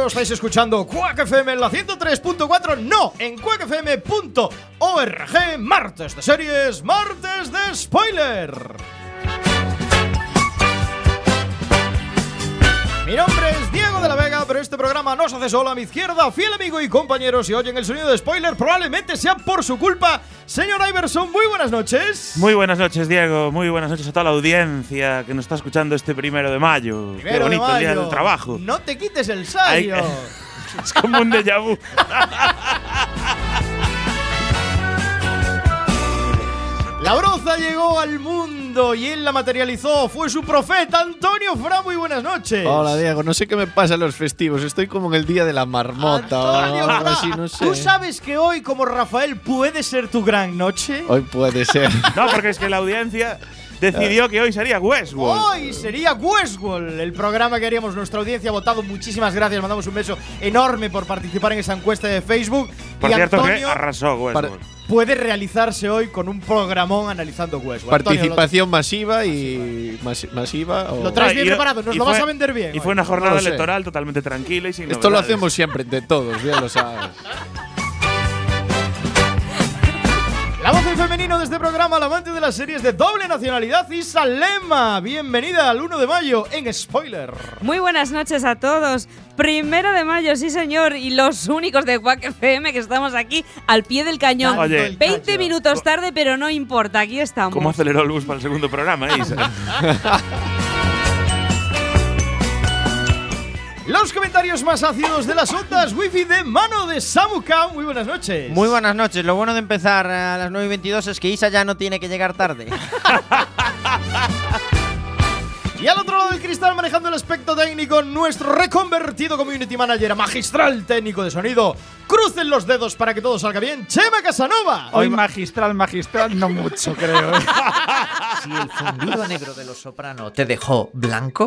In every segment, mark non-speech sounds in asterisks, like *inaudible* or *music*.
Martes 1 de mayo estáis escuchando Quack FM en la 103.4, no, en quackfm.org, martes de series, martes de spoiler. Mi nombre es Diego de la Vega, pero este programa no se hace solo a mi izquierda, fiel amigo y compañero. Si oyen el sonido de spoiler, probablemente sea por su culpa. Señor Iverson, muy buenas noches. Muy buenas noches, Diego. Muy buenas noches a toda la audiencia que nos está escuchando este primero de mayo. Qué Primero de bonito el día mayo. del trabajo. No te quites el Ay, sayo. *laughs* es como un déjà vu. *laughs* La broza llegó al mundo y él la materializó. Fue su profeta, Antonio Fra. Muy buenas noches. Hola Diego, no sé qué me pasa en los festivos, estoy como en el día de la marmota o Antonio algo Fra, así, no sé. ¿Tú sabes que hoy, como Rafael, puede ser tu gran noche? Hoy puede ser. *laughs* No, porque es que la audiencia decidió que hoy sería Westworld. Hoy sería Westworld, el programa que haríamos. Nuestra audiencia ha votado. Muchísimas gracias. Mandamos un beso enorme por participar en esa encuesta de Facebook. Por y cierto, que Antonio arrasó Westworld. puede realizarse hoy con un programón analizando Westworld. Antonio, Participación masiva y masi- masiva. o- Lo, lo traes bien preparado, nos lo fue- vas a vender bien. Y fue una jornada No lo sé. electoral totalmente tranquila y sin Esto lo novedades. hacemos siempre entre todos, bien lo sabes. *laughs* femenino de este programa, la amante de las series de doble nacionalidad, Isalema. Bienvenida al 1 de mayo en Spoiler. Muy buenas noches a todos. Primero de mayo, sí señor, y los únicos de Quack FM que estamos aquí al pie del cañón. Oye. el 20 cacho. minutos tarde, pero no importa, aquí estamos. ¿Cómo aceleró el bus para el segundo programa, Isa? *laughs* Los comentarios más ácidos de las ondas wifi de mano de Samuka. Muy buenas noches. Muy buenas noches. Lo bueno de empezar a las 9 y 22 es que Isa ya no tiene que llegar tarde. *laughs* Y al otro lado del cristal, manejando el aspecto técnico, nuestro reconvertido community manager, magistral técnico de sonido. Crucen los dedos para que todo salga bien. Chema Casanova. Hoy magistral, magistral, no mucho, creo. ¿eh? *laughs* Si el fundido negro de los soprano te dejó blanco,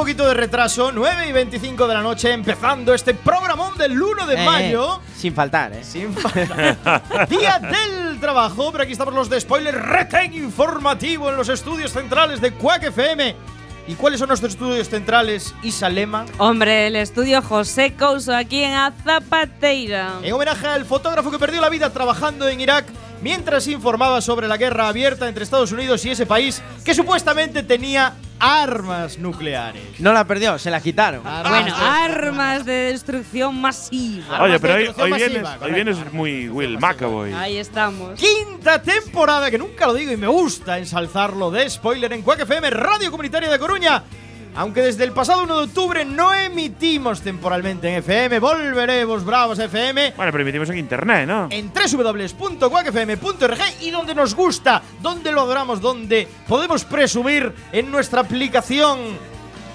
Poquito de retraso, 9 y 25 de la noche, empezando este programón del 1 de Eh, mayo. Sin faltar, ¿eh? Sin falta. *laughs* Día del trabajo, pero aquí estamos los de Spoiler Retén Informativo en los estudios centrales de Quack FM. ¿Y cuáles son nuestros estudios centrales, Isalema? Hombre, el estudio José Couso aquí en Azapateira. En homenaje al fotógrafo que perdió la vida trabajando en Irak mientras informaba sobre la guerra abierta entre Estados Unidos y ese país que supuestamente tenía armas nucleares. No la perdió, se la quitaron. Bueno, armas de destrucción masiva. Armas Oye, de pero hoy, hoy, masiva, vienes, hoy vienes muy Will McAvoy. Ahí estamos. Quinta temporada, que nunca lo digo y me gusta ensalzarlo de spoiler en Quack FM, Radio Comunitaria de Coruña. Aunque desde el pasado 1 de octubre no emitimos temporalmente en FM, volveremos bravos FM Bueno, pero emitimos en internet, ¿no? en www.quackfm.org y donde nos gusta, donde lo adoramos, donde podemos presumir en nuestra aplicación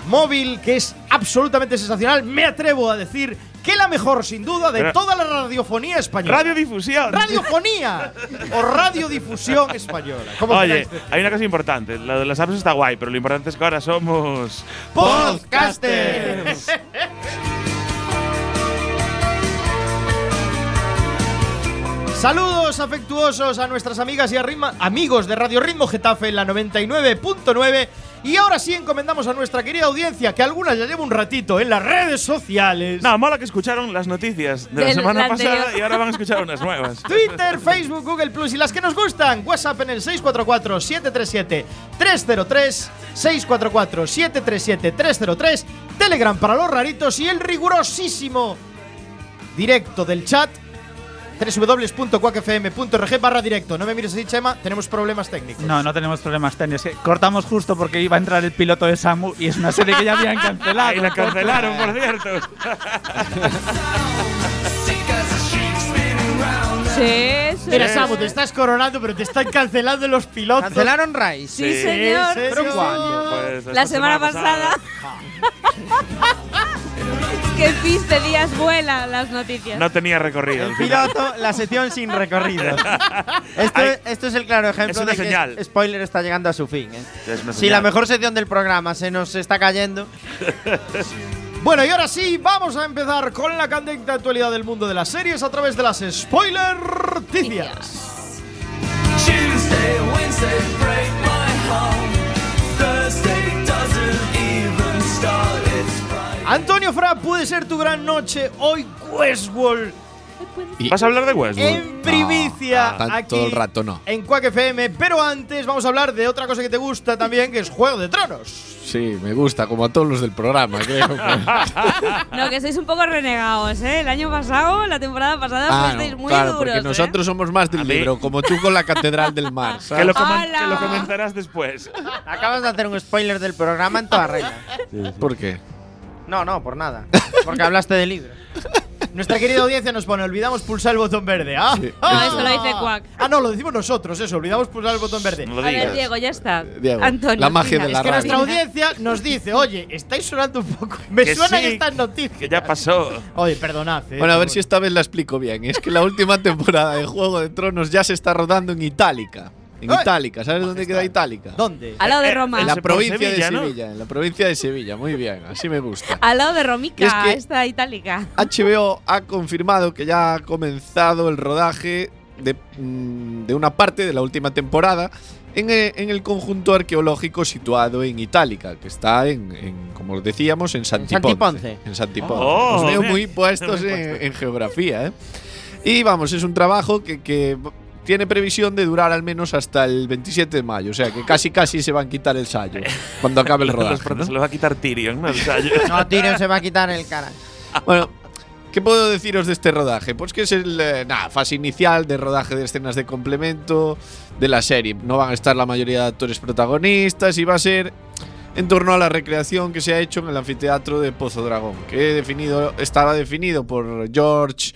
móvil que es absolutamente sensacional. Me atrevo a decir que la mejor, sin duda, de toda la radiofonía española. Radiodifusión. Radiofonía o radiodifusión española. ¿Cómo Oye, hay una cosa importante. Lo de las apps está guay, pero lo importante es que ahora somos. Podcasters. Saludos afectuosos a nuestras amigas y arritma- amigos de Radio Ritmo Getafe en la 99.9 y ahora sí encomendamos a nuestra querida audiencia que algunas ya lleva un ratito en las redes sociales. No, mola que escucharon las noticias de la Del semana pasada y ahora van a esescuchar unas nuevas. *laughs* Twitter, Facebook, Google Plus y las que nos gustan. WhatsApp en el 644-737-303. 644-737-303. Telegram para los raritos y el rigurosísimo directo del chat. www.cuacfm.org barra directo. No me mires así, Chema, tenemos problemas técnicos. No, no tenemos problemas técnicos. Cortamos justo porque iba a entrar el piloto de Samu y es una serie que ya habían cancelado. Y la cancelaron, por cierto. Sí, Mira, Samu, te estás coronando, pero te están cancelando los pilotos. Cancelaron Rise. Sí, Sí, señor. ¿en serio? Sí. Pues La esta semana pasada. *laughs* *laughs* que piste días vuela las noticias. No tenía recorrido. El piloto, la sección sin recorrido. *laughs* esto, Ay, esto es el claro ejemplo es una de que señal. spoiler está llegando a su fin. ¿eh? Es una Si la mejor sección del programa se nos está cayendo, Bueno, y ahora sí, vamos a empezar con la candente actualidad del mundo de las series a través de las spoiler noticias. Antonio Fra, puede ser tu gran noche hoy, Westworld, ¿Vas a hablar de Westworld? en primicia no, tan- aquí todo el rato no. en Quack FM. Pero antes vamos a hablar de otra cosa que te gusta también, que es Juego de Tronos. Sí, me gusta, como a todos los del programa, creo. *laughs* No, que sois un poco renegados, ¿eh? El año pasado, la temporada pasada, Ah, fuisteis no, muy claro, duros. porque ¿eh? nosotros somos más del libro, como tú con la Catedral del Mar. *laughs* Que ¿sabes? lo, comen- ¡Hala! que lo comentarás después. acabas de hacer un spoiler del programa en toda regla. ¿Por qué? No, no, por nada. Porque hablaste del libro. Nuestra querida audiencia nos pone, olvidamos pulsar el botón verde. Ah, Sí. ah. No, eso lo dice Quack. Ah, no, lo decimos nosotros, eso, olvidamos pulsar el botón verde. No lo A ver, digas. Diego, ya está. Diego, Antonio. la magia de la Es que nuestra audiencia nos dice, oye, estáis sonando un poco. Me Que suenan sí, estas noticias. Que ya pasó. Oye, perdonad. eh, Bueno, a ver por- si esta vez la explico bien. Es que la última temporada de Juego de Tronos ya se está rodando en Itálica. En ¡Ay! Itálica, ¿sabes dónde queda Itálica? ¿Dónde? Al lado de Eh, Roma. En la provincia Sevilla, de ¿no? Sevilla, en la provincia de Sevilla, muy bien, así me gusta. *laughs* Al lado de Romica, es que- esta itálica. HBO ha confirmado que ya ha comenzado el rodaje de, mm, de una parte de la última temporada en, eh, en el conjunto arqueológico situado en Itálica, que está en, en, como decíamos, en Santiponce. Santiponce. En Santiponce. Oh, Os veo muy puestos en, puestos. en geografía, ¿eh? Y vamos, es un trabajo que, que tiene previsión de durar al menos hasta el 27 de mayo, o sea que casi casi se van a quitar el sallo cuando acabe el *laughs* rodaje. Se lo va a quitar Tyrion, ¿no? El sallo. *laughs* No, Tyrion se va a quitar el cara. Bueno, ¿qué puedo deciros de este rodaje? Pues que es el, eh, nada, fase inicial de rodaje de escenas de complemento de la serie. No van a estar la mayoría de actores protagonistas y va a ser en torno a la recreación que se ha hecho en el anfiteatro de Pozo Dragón, que he definido, estaba definido por George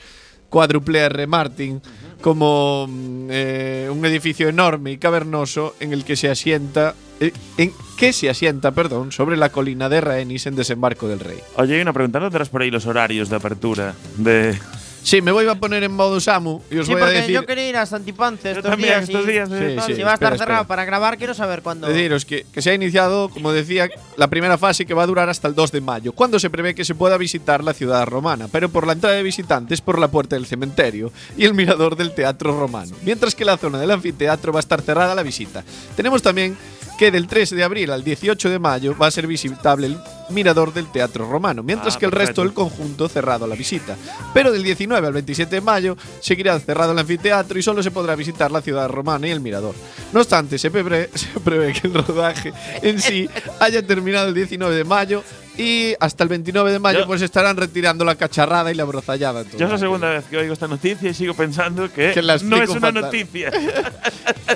Cuádruple R. Martin como mm, eh, un edificio enorme y cavernoso en el que se asienta eh, en que se asienta, perdón, sobre la colina de Rhaenys en Desembarco del Rey. Oye, hay una pregunta. ¿No tendrás por ahí los horarios de apertura? De. Sí, me voy a poner en modo Samu y os Sí, voy a porque decir yo quería ir a Santiponce Yo estos también, días. estos días. de- Sí, sí. Si va a estar espera, cerrado espera. para grabar, quiero saber cuándo. deciros que, que se ha iniciado, como decía, la primera fase que va a durar hasta el 2 de mayo, cuando se prevé que se pueda visitar la ciudad romana, pero por la entrada de visitantes por la puerta del cementerio y el mirador del teatro romano, mientras que la zona del anfiteatro va a estar cerrada a la visita. Tenemos también que del 13 de abril al 18 de mayo va a ser visitable el mirador del teatro romano, mientras Ah, que el resto del conjunto cerrado a la visita. Pero del 19 al 27 de mayo seguirá cerrado el anfiteatro y solo se podrá visitar la ciudad romana y el mirador. No obstante, se prevé, *laughs* se prevé que el rodaje en sí haya terminado el 19 de mayo y hasta el 29 de mayo Yo- pues estarán retirando la cacharrada y la brozallada. Yo es la segunda vez que oigo esta noticia y sigo pensando que, Que no es una fatal. noticia.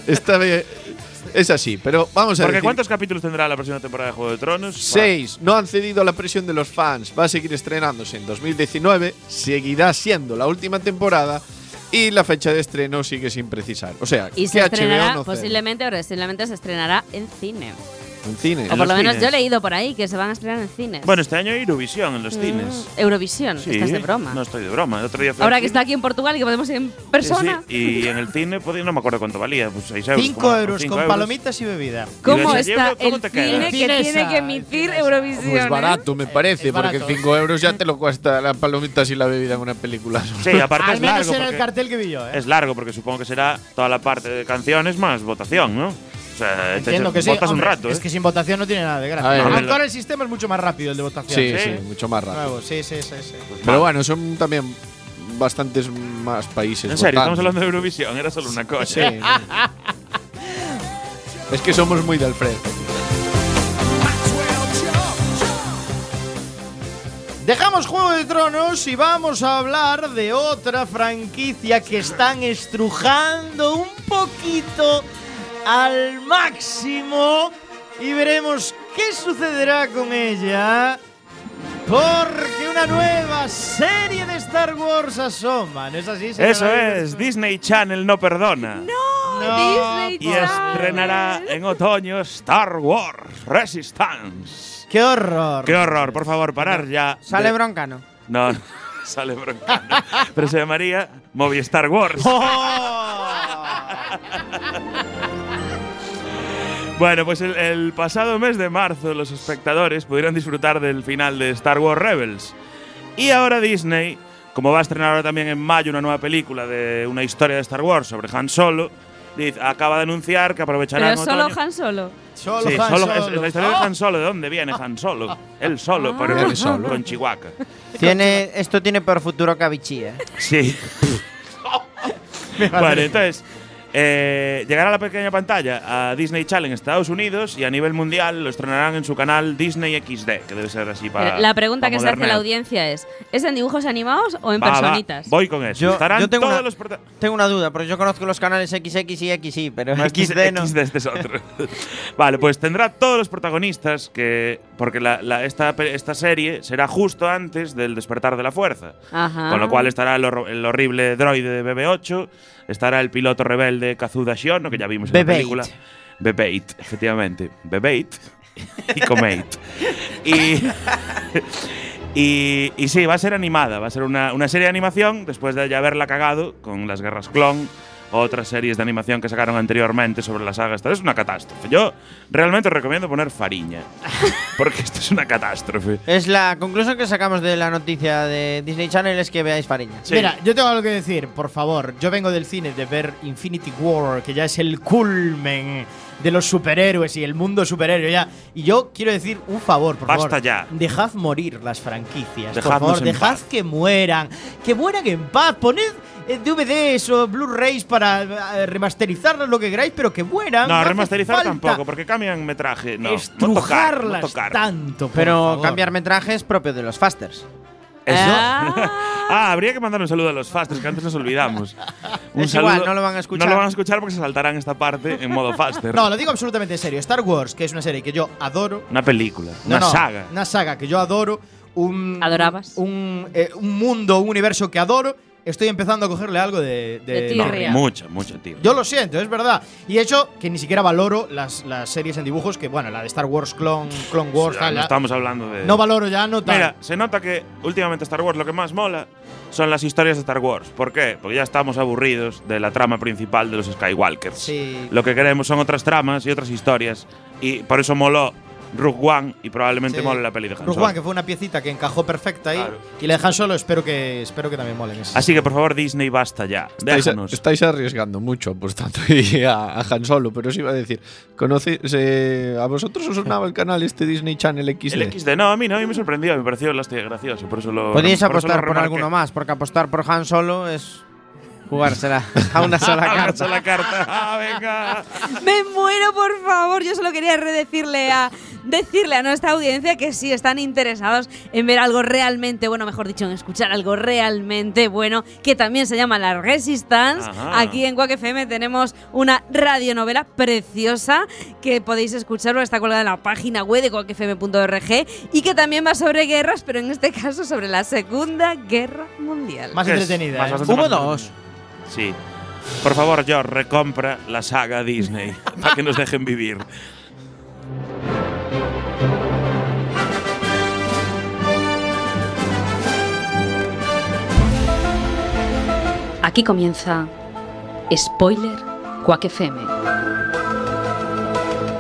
Esta vez *laughs* es así, pero vamos a Porque decir- ¿cuántos capítulos tendrá la próxima temporada de Juego de Tronos? Seis. No han cedido a la presión de los fans. Va a seguir estrenándose en 2019. Seguirá siendo la última temporada. Y la fecha de estreno sigue sin precisar. O sea, Y que se HBO no posiblemente, o posiblemente se estrenará en cine. En cine. O por lo menos cines. yo he leído por ahí que se van a estrenar en cines. Bueno, este año hay Eurovisión en los Mm, cines. Eurovisión, Sí. estás de broma. No estoy de broma. El otro día Ahora que está aquí en Portugal y que podemos ir en Sí, persona. sí, Y en el cine, podía- no me acuerdo cuánto valía, pues 6 euros. 5 como- euros cinco con euros. palomitas y bebida. ¿Cómo ¿Y ese está cómo el te cine que Finesa, tiene que emitir. Eurovisión? Pues eh? barato, me parece, Es porque barato. 5 euros ya te lo cuesta las palomitas y la bebida en una película. Sí, aparte Al es menos largo. era el cartel que vi yo, ¿eh? Es largo porque supongo que será toda la parte de canciones más votación, ¿no? O sea, te Entiendo que sí. votas un Hombre, rato, Es ¿eh? que sin votación no tiene nada de A gracia. ver, ahora el sistema es mucho más rápido el de votación. Sí, Sí. sí, mucho más rápido. Nuevo, sí, sí, sí, sí. Pero bueno, son también bastantes más países. En serio, estamos hablando de Eurovisión, era solo una cosa. Sí. es que somos muy del Fred. Dejamos Juego de Tronos y vamos a hablar de otra franquicia que están estrujando un poquito al máximo y veremos qué sucederá con ella. Porque una nueva serie de Star Wars asoma. ¿No es así? señora Eso es, Disney Channel no perdona. No, Disney Y Channel. estrenará en otoño Star Wars Resistance. ¡Qué horror! Qué horror, por favor, parar ya. Sale de- broncano. No, no, *laughs* sale broncano. Pero se llamaría Movistar Wars. ¡Oh! *laughs* Bueno, pues el, el pasado mes de marzo los espectadores pudieron disfrutar del final de Star Wars Rebels. Y ahora Disney, como va a estrenar ahora también en mayo una nueva película de una historia de Star Wars sobre Han Solo, dice- acaba de anunciar que aprovechará Pero solo otoño- Han Solo. Solo Sí, Han solo- Solo. es, es la historia de ¡Oh! Han Solo. ¿De dónde viene Han Solo? Él solo, Ah. pero Él con, solo. con Chihuahua. Tiene, esto tiene por futuro Cavichi, ¿eh? Sí. *laughs* bueno, entonces, eh, llegará a la pequeña pantalla a Disney Channel en Estados Unidos y a nivel mundial lo estrenarán en su canal Disney XD, que debe ser así para. la pregunta para que se hace la audiencia es: ¿es en dibujos animados o en Va, va, personitas? voy con eso. Yo- Estarán yo tengo todos una- los Tengo una duda, porque yo conozco los canales XX y XY, pero No, este es XD no. XD, este es otro. *laughs* vale, pues tendrá todos los protagonistas que. Porque la- la- esta, serie será justo antes del despertar de la fuerza. Ajá. Con lo cual estará el, el horrible droide de BB-8, estará el piloto rebelde Kazuda Shiono, que ya vimos en la BB-8. película. BB-8, efectivamente. BB-8 y Comate. *laughs* y, y, y sí, va a ser animada, va a ser una, una serie de animación después de ya haberla cagado con las guerras clon. Otras series de animación que sacaron anteriormente sobre la saga. Esta es una catástrofe. Yo realmente os recomiendo poner Fariña. *laughs* Porque esto es una catástrofe. Es la conclusión que sacamos de la noticia de Disney Channel es que veáis Fariña. Sí. Mira, yo tengo algo que decir, por favor. Yo vengo del cine de ver Infinity War, que ya es el culmen de los superhéroes y el mundo superhéroe ya. Y yo quiero decir un favor, por Basta favor. ya. Dejad morir las franquicias. por Dejadnos favor, en dejad paz. que mueran. Que mueran en paz. Poned eh, DVDs o Blu-rays para eh, remasterizarlas, lo que queráis, pero que mueran. No, hace remasterizar falta tampoco, porque cambian metraje. No, no tocar, estrujarlas tocar. tanto, por Pero favor. cambiar metraje es propio de los Fasters. Eso. Ah. Ah, habría que mandar un saludo a los fasters, que antes nos olvidamos. Un Es igual, no lo van a escuchar. No lo van a escuchar porque se saltarán esta parte en modo faster. No, lo digo absolutamente en serio. Star Wars, que es una serie que yo adoro, Una película, No, una no, saga. Una saga que yo adoro. Un, ¿Adorabas? Un, eh, un mundo, un universo que adoro. Estoy empezando a cogerle algo de. de- De No, tirria. mucha, mucha, tío. Yo lo siento, es verdad. Y he hecho que ni siquiera valoro las, las series en dibujos, que bueno, la de Star Wars, Clone, Clone Wars, Ya, no estamos hablando de. no valoro ya, no tal. Mira, se nota que últimamente Star Wars lo que más mola son las historias de Star Wars. ¿Por qué? Porque ya estamos aburridos de la trama principal de los Skywalkers. Sí. Lo que queremos son otras tramas y otras historias. Y por eso moló Rogue One y probablemente Sí. mole la peli de Han Rogue Solo. One, que fue una piecita que encajó perfecta ahí. Claro. Y la de Han Solo, espero que, espero que también molen. Así que por favor, Disney, basta ya. Estáis, Déjanos. estáis arriesgando mucho apostando ahí *laughs* a, a Han Solo, pero os iba a decir, ¿conoce, se- ¿a vosotros os sonaba el canal este Disney Channel XD? El XD, no, a mí no, a mí me sorprendió, me pareció gracioso, por eso lo. Podéis por apostar por remarqué. alguno más, porque apostar por Han Solo es jugársela a una sola *laughs* Una carta. sola carta. Ah, venga. Me muero, por favor. Yo solo quería redecirle a decirle a nuestra audiencia que si están interesados en ver algo realmente bueno, mejor dicho, en escuchar algo realmente bueno, que también se llama La Resistance. Ajá. Aquí en Quack FM tenemos una radionovela preciosa que podéis escuchar, está colgada en la página web de quackfm.org y que también va sobre guerras, pero en este caso sobre la Segunda Guerra Mundial. Más entretenida. Más ¿eh? bastante Hubo más dos. Sí. Por favor, George, recompra la saga Disney *laughs* para que nos dejen vivir. Aquí comienza Spoiler Quack FM.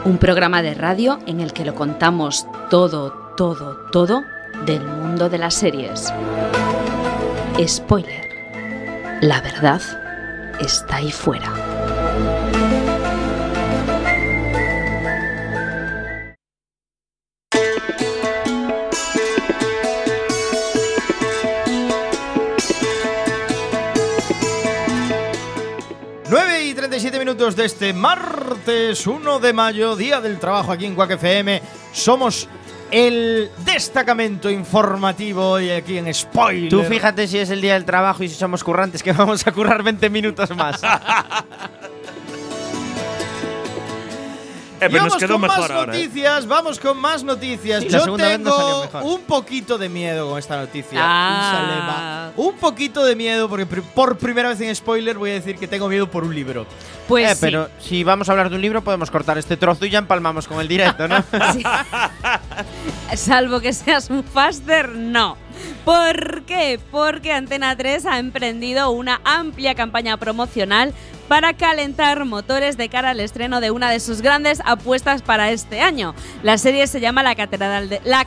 Un programa de radio en el que lo contamos todo, todo, todo del mundo de las series. Spoiler. La verdad está ahí fuera. Nueve y 37 minutos de este martes 1 de mayo, día del trabajo aquí en Quack FM. Somos el destacamento informativo y aquí en Spoiler. Tú fíjate si es el día del trabajo y si somos currantes, que vamos a currar 20 minutos más. *laughs* pero Y nos vamos quedó con más ¿eh? noticias, vamos con más noticias. Sí, Yo nos tengo un poquito de miedo con esta noticia. Ah. Un poquito de miedo porque por primera vez en spoiler voy a decir que tengo miedo por un libro. Pues Eh, sí. pero si vamos a hablar de un libro, podemos cortar este trozo y ya empalmamos con el directo, ¿no? *laughs* Salvo que seas un faster, no. ¿Por qué? Porque Antena 3 ha emprendido una amplia campaña promocional para calentar motores de cara al estreno de una de sus grandes apuestas para este año. La serie se llama La Catedral de, La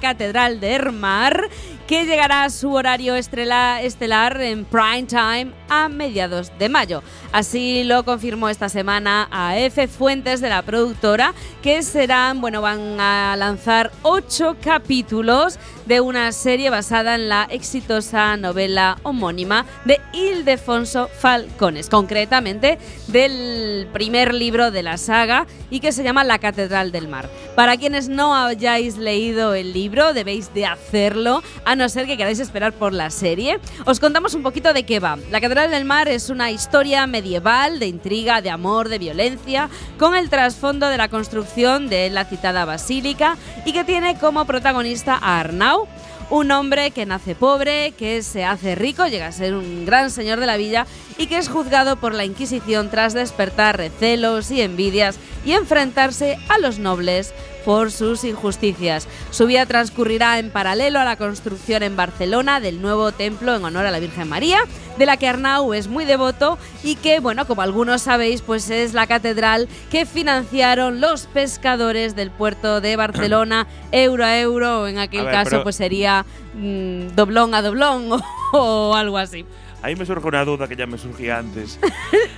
Ermar, que llegará a su horario estelar en prime time a mediados de mayo. Así lo confirmó esta semana a F Fuentes de la productora, que serán, bueno, van a lanzar ocho capítulos de una serie basada en la exitosa novela homónima de Ildefonso Falcones, concretamente del primer libro de la saga y que se llama La Catedral del Mar. Para quienes no hayáis leído el libro, debéis de hacerlo, no ser que queráis esperar por la serie. Os contamos un poquito de qué va. La Catedral del Mar es una historia medieval de intriga, de amor, de violencia, con el trasfondo de la construcción de la citada basílica y que tiene como protagonista a Arnau, un hombre que nace pobre, que se hace rico, llega a ser un gran señor de la villa y que es juzgado por la Inquisición tras despertar recelos y envidias y enfrentarse a los nobles por sus injusticias. Su vida transcurrirá en paralelo a la construcción en Barcelona del nuevo templo en honor a la Virgen María, de la que Arnau es muy devoto y que, bueno, como algunos sabéis, pues es la catedral que financiaron los pescadores del puerto de Barcelona, *clears throat* euro a euro, o en aquel ver, caso pues sería mm, doblón a doblón o, *laughs* o algo así. Ahí me surge una duda que ya me surgía antes. *laughs*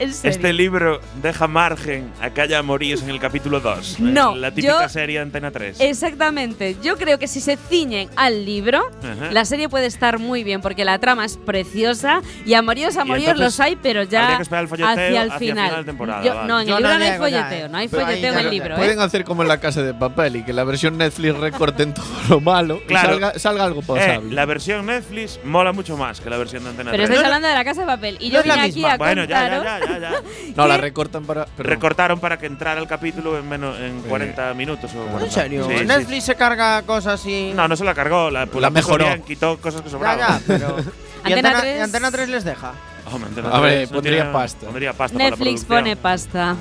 En serio. ¿Este libro deja margen a que haya amoríos en el capítulo 2? *laughs* No, La típica yo- serie de Antena 3. Exactamente. Yo creo que si se ciñen al libro, Ajá. la serie puede estar muy bien porque la trama es preciosa y amoríos, amoríos los hay, pero habría ya que esperar el folleteo hacia el hacia final. final de temporada, Yo- vale. No, en Yo el libro no no hay ya, folleteo, eh. no hay folleteo en el libro, ¿eh? Pueden hacer como en la casa de papel y que la versión Netflix recorten *laughs* todo lo malo Claro. y salga, salga algo Eh, pasable. la versión Netflix mola mucho más que la versión de Antena Pero 3. De la casa de papel y No yo es la vine aquí misma. a Bueno, ya, ya, ya, ya, ya. *laughs* no, la recortan para. perdón. Recortaron para que entrara el capítulo en menos en 40 minutos o 40. ¿En serio? Sí, sí, Netflix se carga cosas y. No, no se la cargó, la, pues La mejoró. bien, quitó cosas que Ya, sobraban. ya, pero. *laughs* ¿Y Antena Antena, 3? y Antena 3 les deja? Hombre, Antena A ver, 3 no pondría tiene- pasta. Pondría pasta para la Netflix pone pasta.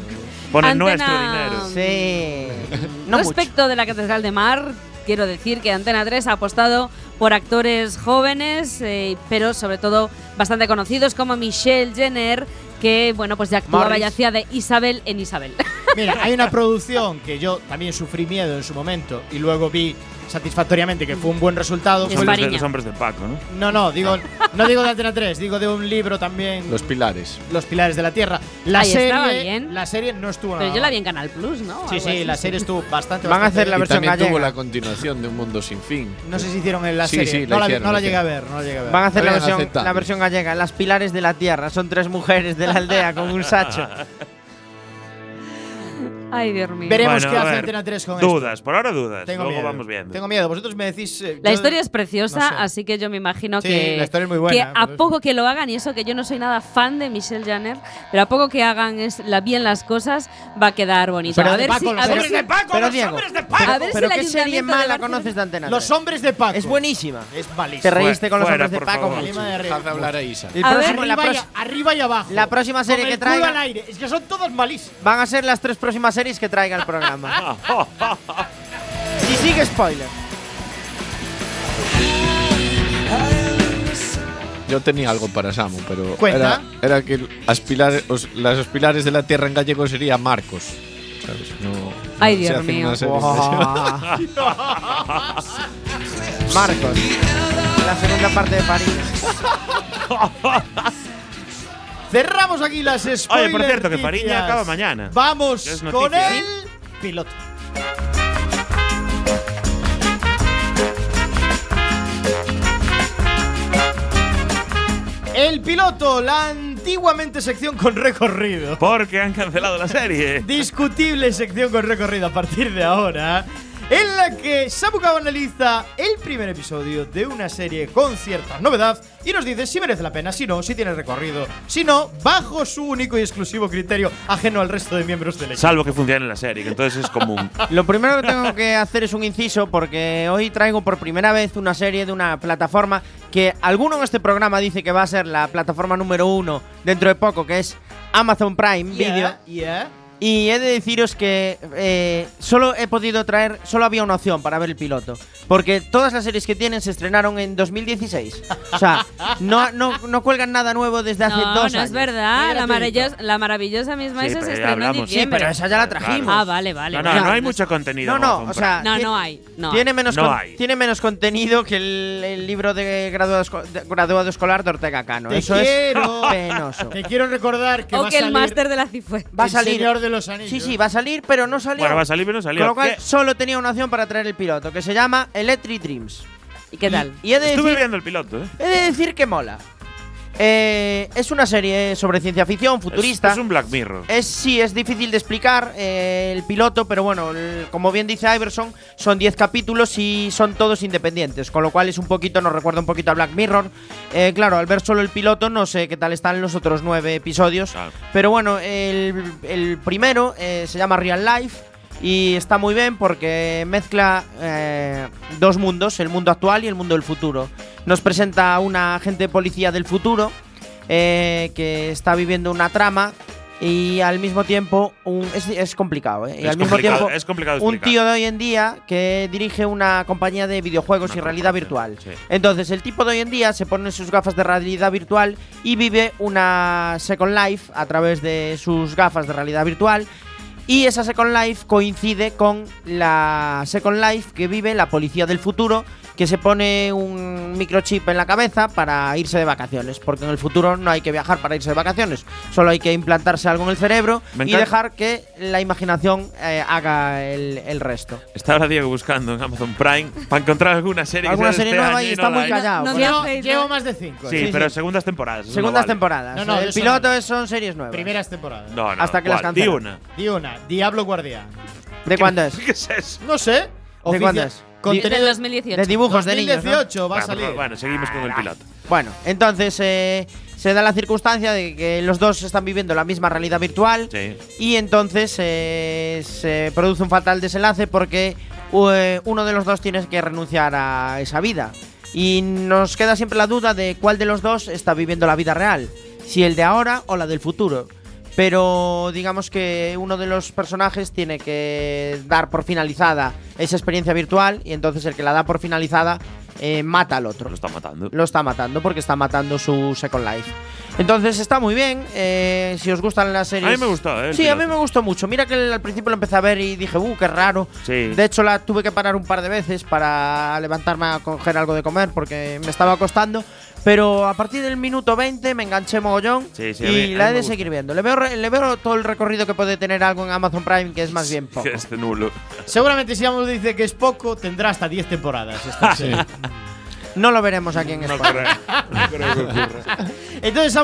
Pone Antena- nuestro dinero. Sí. *laughs* No mucho. Respecto de la Catedral de Mar, quiero decir que Antena 3 ha apostado por actores jóvenes, eh, pero sobre todo bastante conocidos como Michelle Jenner, que bueno, pues ya actuaba Morris. y hacía de Isabel en Isabel. Mira, hay una *laughs* producción que yo también sufrí miedo en su momento y luego vi satisfactoriamente que fue un buen resultado. El- los los hombres de Paco, ¿no? no, no, digo, no digo de Antena 3, digo de un libro también. Los pilares. Los pilares de la tierra. La Ahí serie, bien. la serie no estuvo Pero nada yo la vi en Canal Plus, ¿no? Sí, sí, así, la serie estuvo bastante. Van a hacer la bien. Y versión también tuvo la continuación de Un Mundo Sin Fin. No sé si hicieron en la Sí, serie. sí, la no, la, hicieron, no la la llegué a ver, no la llegué a ver. Van a hacer la versión, la versión gallega, Las Pilares de la Tierra. Son tres mujeres de la aldea con un sacho. *laughs* Ay, Dios mío. Veremos Bueno, qué hace ver, Antena 3 con esto. Dudas, por ahora dudas. Tengo Luego miedo. vamos viendo. Tengo miedo. Vosotros me decís. eh, La yo- historia es preciosa, no sé. así que yo me imagino Sí, que, la historia es muy buena, que ¿eh? a poco que lo hagan, y eso que yo no soy nada fan de Michelle Jenner, pero a poco que hagan es, la, bien las cosas, va a quedar bonito. Pero a ver Paco, si, los a ver hombres si- de Paco, Pero los Diego, hombres de pero, Paco. Si pero el ¿qué serie mala conoces de Antena Los 3? hombres de Paco. Es buenísima. Es malísimo. Te reíste con los hombres de Paco hablar a Isa. Arriba, y, abajo. la próxima serie que el culo traiga al aire. Es que son todas malísimas. van a ser las tres próximas series que traiga el programa. *laughs* y sigue spoiler. Yo tenía algo para Samu, pero Cuenta. Era, era que as pilares, os, las pilares de la tierra en gallego sería Marcos. ¿Sabes? No, Ay, no Dios mío. Marcos. La segunda parte de París. *laughs* Cerramos aquí las spoilers. Oye, por cierto, que Fariña acaba mañana. Vamos con el piloto. El piloto, la antiguamente sección con recorrido. Porque han cancelado la serie. Discutible sección con recorrido a partir de ahora. En la que Sabucao analiza el primer episodio de una serie con cierta novedad y nos dice si merece la pena, si no, si tiene recorrido, si no, bajo su único y exclusivo criterio ajeno al resto de miembros del equipo. Salvo que funcione en la serie, que entonces es común. *laughs* Lo primero que tengo que hacer es un inciso porque hoy traigo por primera vez una serie de una plataforma que alguno en este programa dice que va a ser la plataforma número uno dentro de poco, que es Amazon Prime Video. Yeah, yeah. Y he de deciros que eh, solo he podido traer, solo había una opción para ver el piloto. Porque todas las series que tienen se estrenaron en 2016. O sea, no, no, no cuelgan nada nuevo desde hace No, dos no años. es verdad. La Espérate, maravillosa, la maravillosa Miss Maisel pero se estrenó en hablamos. Sí, diciembre. pero esa ya la trajimos. Ah, vale, vale. No, no, no hay mucho contenido. No, no, o sea, No, no hay. No tiene, hay. menos No hay. tiene menos contenido que el, el libro de graduado, de graduado escolar de Ortega Cano. Te Eso quiero. es penoso. Te quiero recordar que O va a que el salir máster de la CIFUE. Va a El salir. Señor de los Anillos. Sí, sí, va a salir, pero no salió. Bueno, va a salir, pero no salió. Con lo cual, ¿Qué? solo tenía una opción para traer el piloto, que se llama Electric Dreams. ¿Y qué tal? Y he de, Estuve decir, viendo el piloto, ¿eh? he de decir que mola. Eh, es una serie sobre ciencia ficción, futurista. Es, es un Black Mirror. Es, sí, es difícil de explicar eh, el piloto, pero bueno, el- como bien dice Iverson, son 10 capítulos y son todos independientes, con lo cual es un poquito, nos recuerda un poquito a Black Mirror. Eh, claro, al ver solo el piloto, no sé qué tal están los otros nueve episodios, Claro. pero bueno, el, el primero eh, se llama Real Life. Y está muy bien porque mezcla eh, dos mundos, el mundo actual y el mundo del futuro. Nos presenta una agente policía del futuro eh, que está viviendo una trama y al mismo tiempo un, es, es complicado, ¿eh? Y Es al mismo tiempo es complicado un tío de hoy en día que dirige una compañía de videojuegos Una y realidad virtual. sí. Entonces el tipo de hoy en día se pone sus gafas de realidad virtual y vive una Second Life a través de sus gafas de realidad virtual. Y esa Second Life coincide con la Second Life que vive la policía del futuro, que se pone un microchip en la cabeza para irse de vacaciones. Porque en el futuro no hay que viajar para irse de vacaciones, solo hay que implantarse algo en el cerebro y dejar que la imaginación eh, haga el, el resto. Está ahora Diego buscando en Amazon Prime para encontrar alguna serie Alguna serie este nueva y está no muy hay. callado. No, porque- no, Llevo, más de cinco. Sí, ¿eh? Sí, pero sí. segundas temporadas. Segundas temporadas. No, no, el piloto no. es- son series nuevas. Primeras temporadas. No, no. Hasta que las ¿cuál? Di cancelan. una. Di una, Diablo Guardián. ¿De cuándo es? *laughs* ¿Qué es eso? No sé. ¿De cuándo es? Del Contenido 2018. De dibujos de niños. ¿no? 2018 va a Bueno, salir. Bueno, seguimos con el piloto. Bueno, entonces eh, se da la circunstancia de que los dos están viviendo la misma realidad virtual Sí. y entonces eh, se produce un fatal desenlace porque eh, uno de los dos tiene que renunciar a esa vida. Y nos queda siempre la duda de cuál de los dos está viviendo la vida real, si el de ahora o la del futuro. Pero digamos que uno de los personajes tiene que dar por finalizada esa experiencia virtual y entonces el que la da por finalizada eh, mata al otro Lo está matando. lo está matando porque está matando su Second Life. Entonces está muy bien. eh, si os gustan las series. A mí me gustó, ¿eh? el Sí, a mí piloto. me gustó mucho. Mira que al principio lo empecé a ver y dije, uh, qué raro. Sí. De hecho, la tuve que parar un par de veces para levantarme a coger algo de comer porque me estaba costando. Pero a partir del minuto 20 me enganché mogollón Sí, sí, a y mí- a la mí he me de gusta. seguir viendo. Le veo, re- le veo todo el recorrido que puede tener algo en Amazon Prime, que es más bien *laughs* poco. Este nulo. Seguramente si Amos dice que es poco, tendrá hasta 10 temporadas. esta *laughs* serie. No lo veremos aquí en No España. creo, no creo que ocurra. Entonces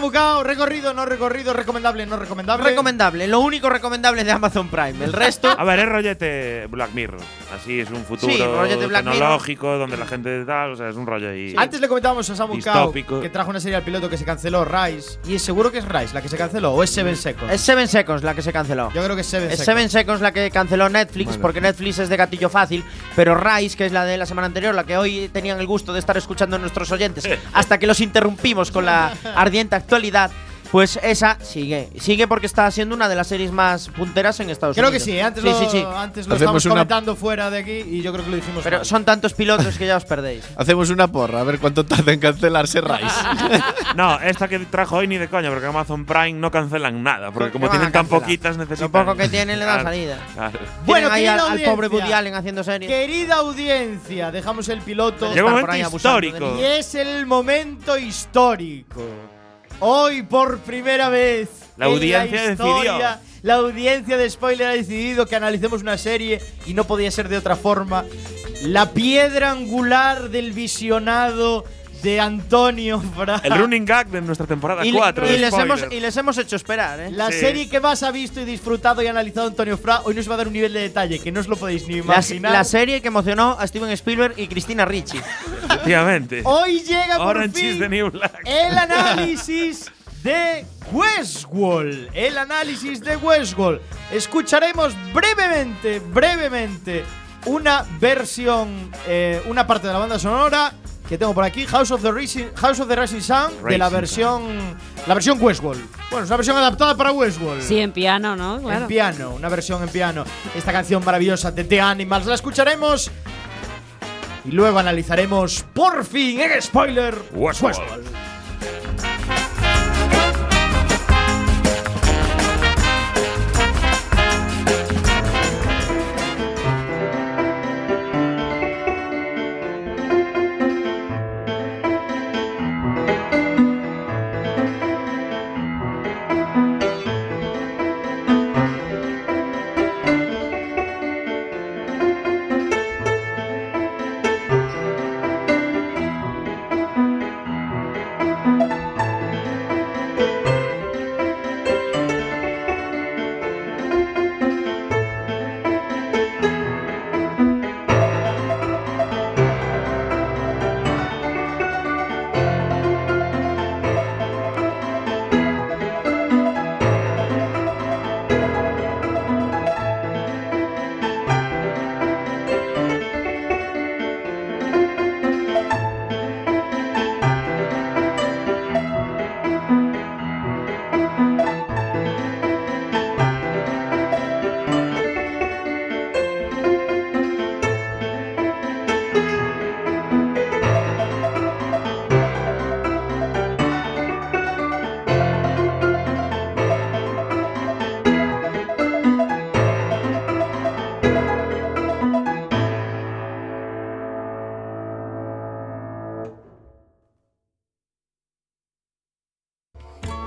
recorrido, no recorrido, recomendable, no recomendable. Recomendable, lo único recomendable de Amazon Prime. El resto. A ver, es rollete Black Mirror. Así es un futuro Sí, Black Mirror. tecnológico donde la gente tal, o sea, es un rollo ahí. Antes le comentábamos a Samu Kao que trajo una serie al piloto que se canceló, Rise. Y es seguro que es Rise la que se canceló o es Seven Seconds. Es Seven Seconds la que se canceló. Yo creo que es Seven Es Seconds. Seven Seconds la que canceló Netflix, porque Netflix es de gatillo fácil, pero Rise, que es la de la semana anterior, la que hoy tenían el gusto de estar escuchando nuestros oyentes, *laughs* hasta que los interrumpimos con la ardiente actualidad, pues esa sigue. Sigue porque está siendo una de las series más punteras en Estados Creo que Unidos. sí, antes sí, lo, sí, sí. Antes lo Hacemos estamos una- comentando fuera de aquí y yo creo que lo dijimos. Pero mal. son tantos pilotos que ya os perdéis. *laughs* Hacemos una porra, a ver cuánto tarda en cancelarse Rise. *laughs* No, esta que trajo hoy ni de coña, porque Amazon Prime no cancelan nada, porque ¿Qué como tienen tan poquitas necesitan. Lo poco que tienen le da Claro, salida. claro. Bueno, ahí al, querida al pobre audiencia. Woody Allen haciendo series. Querida audiencia, dejamos el piloto. Llega un momento histórico. Y es el momento histórico. Hoy por primera vez. La en audiencia historia, decidió. La audiencia de Spoiler ha decidido que analicemos una serie y no podía ser de otra forma. La piedra angular del visionado de Antonio Fra. El running gag de nuestra temporada Y, le- 4. y les hemos, y les hemos hecho esperar, ¿eh? La Sí. serie que más ha visto y disfrutado y analizado Antonio Fra hoy nos va a dar un nivel de detalle que no os lo podéis ni imaginar. la serie que emocionó a Steven Spielberg y Cristina Ricci. Efectivamente. Hoy llega por Orange is fin the New Black. el análisis de Westworld. El análisis de Westworld. Escucharemos brevemente, brevemente, una versión, eh, una parte de la banda sonora que tengo por aquí, House of the Rising, House of the Rising Sun, de la versión, la versión Westworld. Bueno, es una versión adaptada para Westworld. Sí, en piano, ¿no? Claro. En piano, una versión en piano. Esta canción maravillosa de The Animals la escucharemos. Y luego analizaremos por fin en spoiler Westworld. Westworld.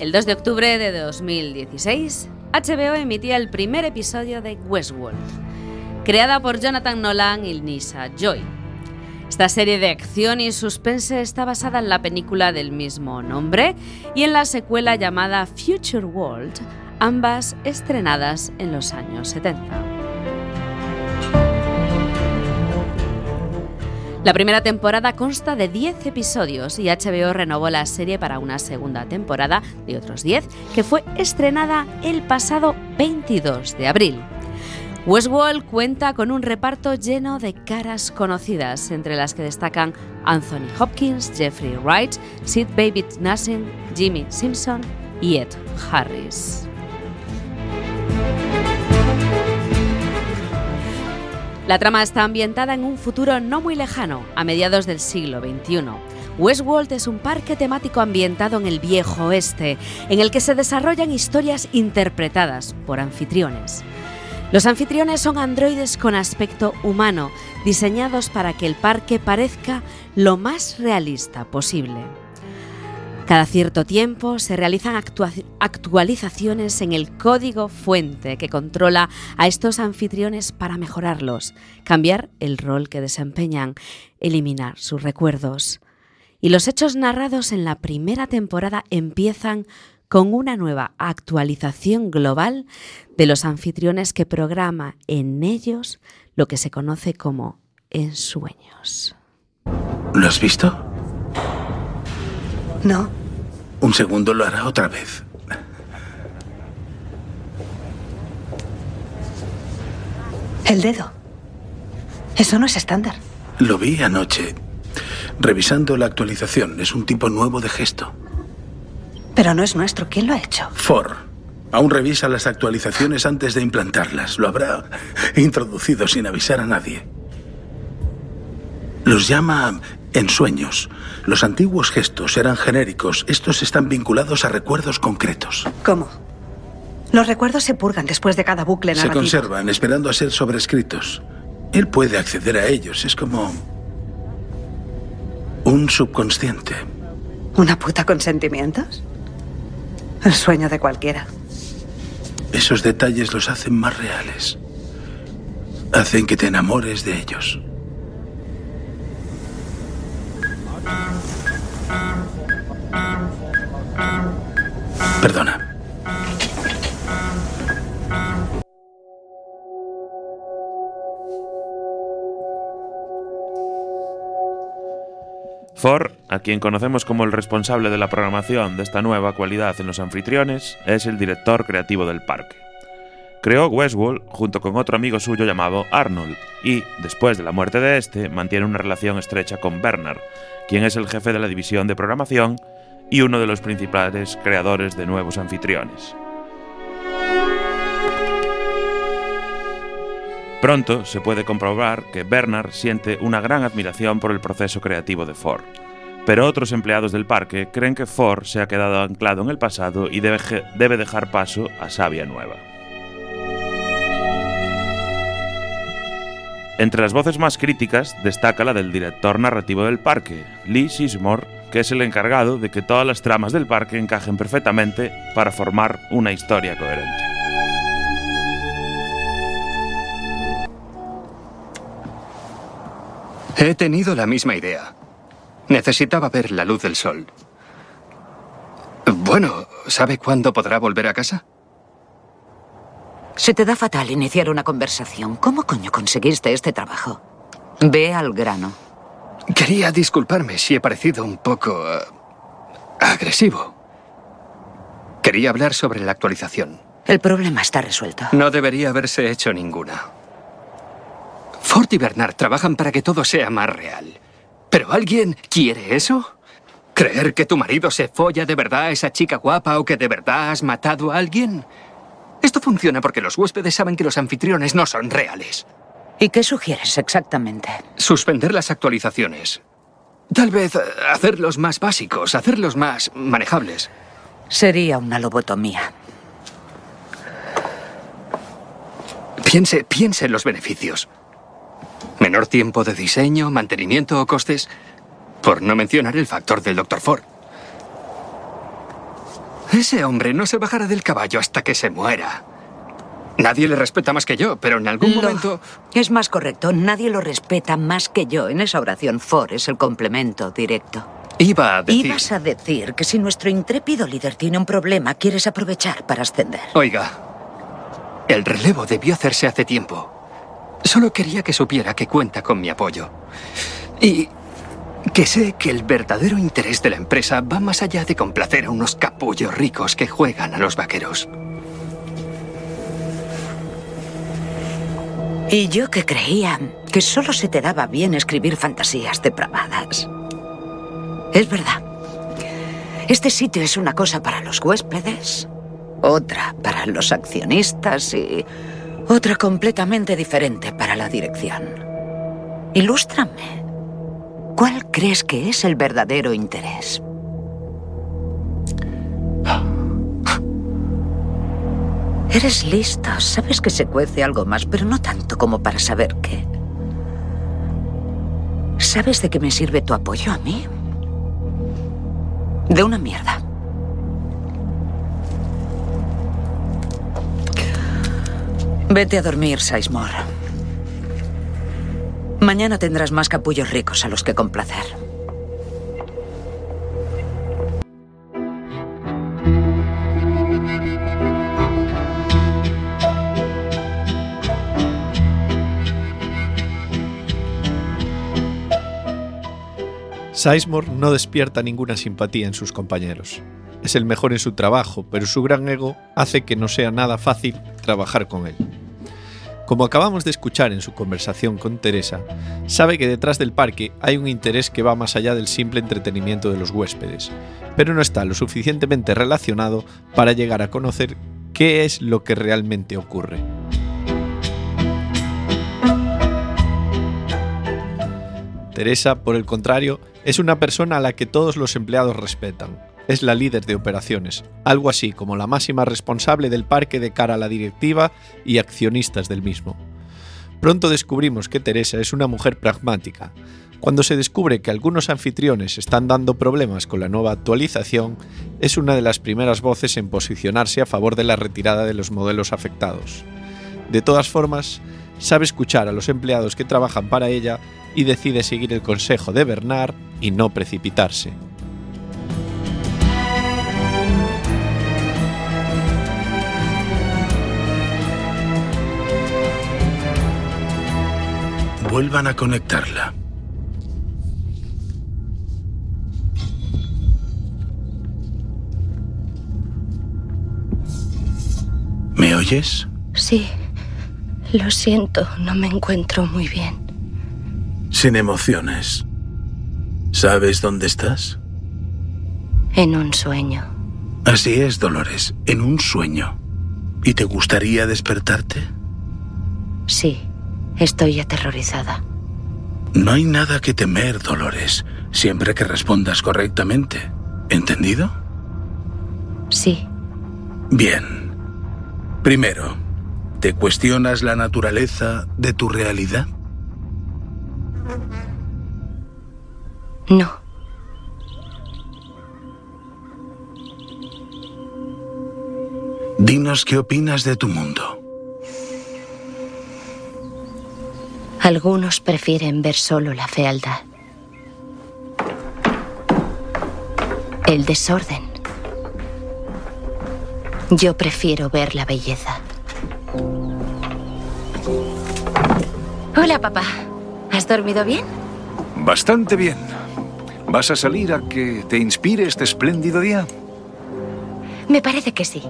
El 2 de octubre de 2016, HBO emitía el primer episodio de Westworld, creada por Jonathan Nolan y Nisa Joy. Esta serie de acción y suspense está basada en la película del mismo nombre y en la secuela llamada Future World, ambas estrenadas en los años 70. La primera temporada consta de 10 episodios y HBO renovó la serie para una segunda temporada de otros 10 que fue estrenada el pasado 22 de abril. Westworld cuenta con un reparto lleno de caras conocidas, entre las que destacan Anthony Hopkins, Jeffrey Wright, Sid David Nassen, Jimmy Simpson y Ed Harris. La trama está ambientada en un futuro no muy lejano, a mediados del siglo XXI. Westworld es un parque temático ambientado en el viejo oeste, en el que se desarrollan historias interpretadas por anfitriones. Los anfitriones son androides con aspecto humano, diseñados para que el parque parezca lo más realista posible. Cada cierto tiempo se realizan actua- actualizaciones en el código fuente que controla a estos anfitriones para mejorarlos, cambiar el rol que desempeñan, eliminar sus recuerdos. Y los hechos narrados en la primera temporada empiezan con una nueva actualización global de los anfitriones que programa en ellos lo que se conoce como ensueños. ¿Lo has visto? No. Un segundo lo hará otra vez. El dedo. Eso no es estándar. Lo vi anoche. Revisando la actualización. Es un tipo nuevo de gesto. Pero no es nuestro. ¿Quién lo ha hecho? For. Aún revisa las actualizaciones antes de implantarlas. Lo habrá introducido sin avisar a nadie. Los llama ensueños. Los antiguos gestos eran genéricos. Estos están vinculados a recuerdos concretos. ¿Cómo? Los recuerdos se purgan después de cada bucle Se narrativo. conservan esperando a ser sobrescritos. Él puede acceder a ellos. Es como un subconsciente. ¿Una puta con sentimientos? El sueño de cualquiera. Esos detalles los hacen más reales. Hacen que te enamores de ellos. Perdona. Ford, a quien conocemos como el responsable de la programación de esta nueva cualidad en los anfitriones, es el director creativo del parque. Creó Westworld junto con otro amigo suyo llamado Arnold y, después de la muerte de este, mantiene una relación estrecha con Bernard, quien es el jefe de la división de programación y uno de los principales creadores de nuevos anfitriones. Pronto se puede comprobar que Bernard siente una gran admiración por el proceso creativo de Ford, pero otros empleados del parque creen que Ford se ha quedado anclado en el pasado y debe, debe dejar paso a savia nueva. Entre las voces más críticas destaca la del director narrativo del parque, Lee Sismore, que es el encargado de que todas las tramas del parque encajen perfectamente para formar una historia coherente. He tenido la misma idea. Necesitaba ver la luz del sol. Bueno, ¿sabe cuándo podrá volver a casa? Se te da fatal iniciar una conversación. ¿Cómo coño conseguiste este trabajo? Ve al grano. Quería disculparme si he parecido un poco eh, agresivo. Quería hablar sobre la actualización. El problema está resuelto. No debería haberse hecho ninguna. Ford y Bernard trabajan para que todo sea más real. ¿Pero alguien quiere eso? ¿Creer que tu marido se folla de verdad a esa chica guapa o que de verdad has matado a alguien? Esto funciona porque los huéspedes saben que los anfitriones no son reales. ¿Y qué sugieres exactamente? Suspender las actualizaciones. Tal vez eh, hacerlos más básicos, hacerlos más manejables. Sería una lobotomía. Piense, piense en los beneficios. Menor tiempo de diseño, mantenimiento o costes, por no mencionar el factor del Dr. Ford. Ese hombre no se bajará del caballo hasta que se muera. Nadie le respeta más que yo, pero en algún Lo- momento... Es más correcto, nadie lo respeta más que yo. En esa oración, Ford es el complemento directo. Iba a decir... Ibas a decir que si nuestro intrépido líder tiene un problema, quieres aprovechar para ascender. Oiga, el relevo debió hacerse hace tiempo. Solo quería que supiera que cuenta con mi apoyo. Y que sé que el verdadero interés de la empresa va más allá de complacer a unos capullos ricos que juegan a los vaqueros. Y yo que creía que solo se te daba bien escribir fantasías depravadas. Es verdad. Este sitio es una cosa para los huéspedes, otra para los accionistas y otra completamente diferente para la dirección. Ilústrame. ¿Cuál crees que es el verdadero interés? Eres listo, sabes que se cuece algo más, pero no tanto como para saber qué. ¿Sabes de qué me sirve tu apoyo a mí? De una mierda. Vete a dormir, Sizemore. Mañana tendrás más capullos ricos a los que complacer. Sizemore no despierta ninguna simpatía en sus compañeros. Es el mejor en su trabajo, pero su gran ego hace que no sea nada fácil trabajar con él. Como acabamos de escuchar en su conversación con Teresa, sabe que detrás del parque hay un interés que va más allá del simple entretenimiento de los huéspedes, pero no está lo suficientemente relacionado para llegar a conocer qué es lo que realmente ocurre. Teresa, por el contrario, es una persona a la que todos los empleados respetan. Es la líder de operaciones, algo así como la máxima responsable del parque de cara a la directiva y accionistas del mismo. Pronto descubrimos que Teresa es una mujer pragmática. Cuando se descubre que algunos anfitriones están dando problemas con la nueva actualización, es una de las primeras voces en posicionarse a favor de la retirada de los modelos afectados. De todas formas, sabe escuchar a los empleados que trabajan para ella y decide seguir el consejo de Bernard y no precipitarse. Vuelvan a conectarla. ¿Me oyes? Sí. Lo siento, no me encuentro muy bien. Sin emociones. ¿Sabes dónde estás? En un sueño. Así es, Dolores, en un sueño. ¿Y te gustaría despertarte? Sí, estoy aterrorizada. No hay nada que temer, Dolores, siempre que respondas correctamente. ¿Entendido? Sí. Bien. Primero, ¿te cuestionas la naturaleza de tu realidad? No. Dinos qué opinas de tu mundo. Algunos prefieren ver solo la fealdad. El desorden. Yo prefiero ver la belleza. Hola, papá. ¿Has dormido bien? Bastante bien. ¿Vas a salir a que te inspire este espléndido día? Me parece que sí.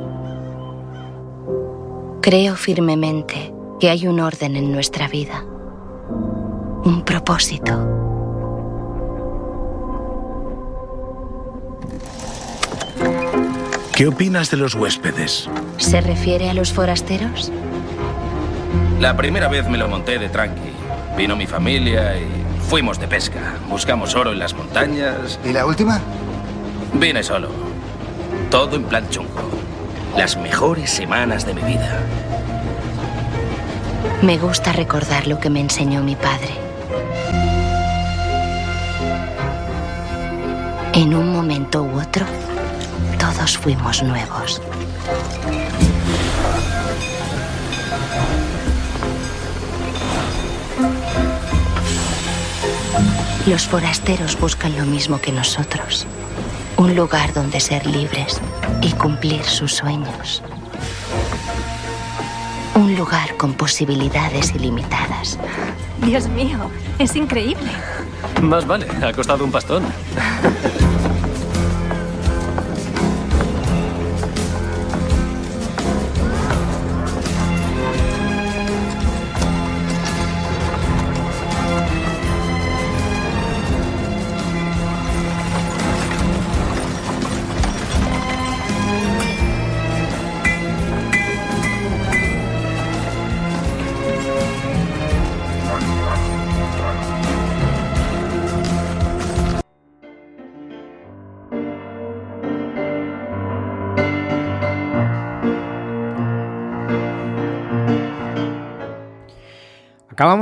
Creo firmemente que hay un orden en nuestra vida. Un propósito. ¿Qué opinas de los huéspedes? ¿Se refiere a los forasteros? La primera vez me lo monté de tranqui. Vino mi familia y fuimos de pesca. Buscamos oro en las montañas. ¿Y la última? Vine solo. Todo en plan chungo. Las mejores semanas de mi vida. Me gusta recordar lo que me enseñó mi padre. En un momento u otro, todos fuimos nuevos. Los forasteros buscan lo mismo que nosotros. Un lugar donde ser libres y cumplir sus sueños. Un lugar con posibilidades ilimitadas. Dios mío, es increíble. Más vale, ha costado un pastón. *laughs*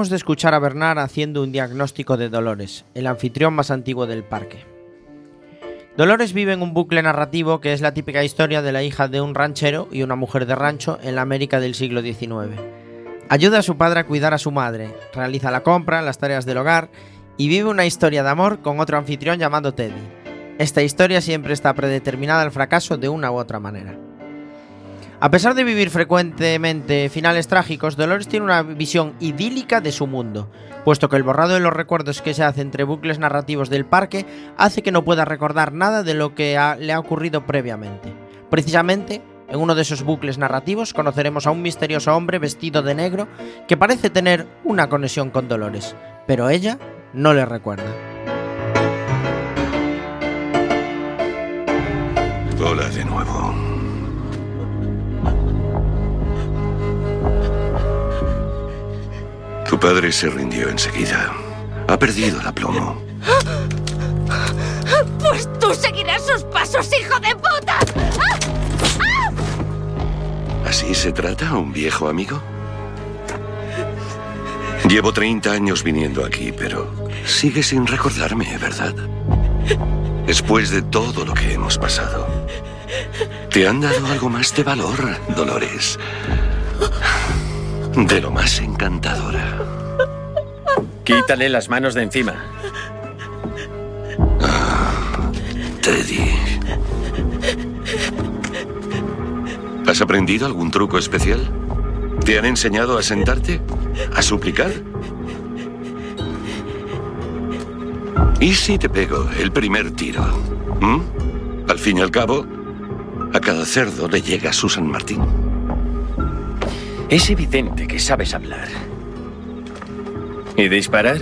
De escuchar a Bernard haciendo un diagnóstico de Dolores, el anfitrión más antiguo del parque. Dolores vive en un bucle narrativo que es la típica historia de la hija de un ranchero y una mujer de rancho en la América del siglo XIX. Ayuda a su padre a cuidar a su madre, realiza la compra, las tareas del hogar y vive una historia de amor con otro anfitrión llamado Teddy. Esta historia siempre está predeterminada al fracaso de una u otra manera. A pesar de vivir frecuentemente finales trágicos, Dolores tiene una visión idílica de su mundo, puesto que el borrado de los recuerdos que se hace entre bucles narrativos del parque hace que no pueda recordar nada de lo que le ha ocurrido previamente. Precisamente, en uno de esos bucles narrativos conoceremos a un misterioso hombre vestido de negro que parece tener una conexión con Dolores, pero ella no le recuerda. Hola de nuevo. Padre se rindió enseguida. Ha perdido el aplomo. Pues tú seguirás sus pasos, hijo de puta. ¡Ah! ¡Ah! ¿Así se trata a un viejo amigo? Llevo 30 años viniendo aquí, pero sigue sin recordarme, ¿verdad? Después de todo lo que hemos pasado. ¿Te han dado algo más de valor, Dolores? De lo más encantadora. Quítale las manos de encima. Teddy. ¿Has aprendido algún truco especial? ¿Te han enseñado a sentarte? ¿A suplicar? ¿Y si te pego el primer tiro? ¿Mm? Al fin y al cabo, a cada cerdo le llega su San Martín. Es evidente que sabes hablar. ¿Y disparar?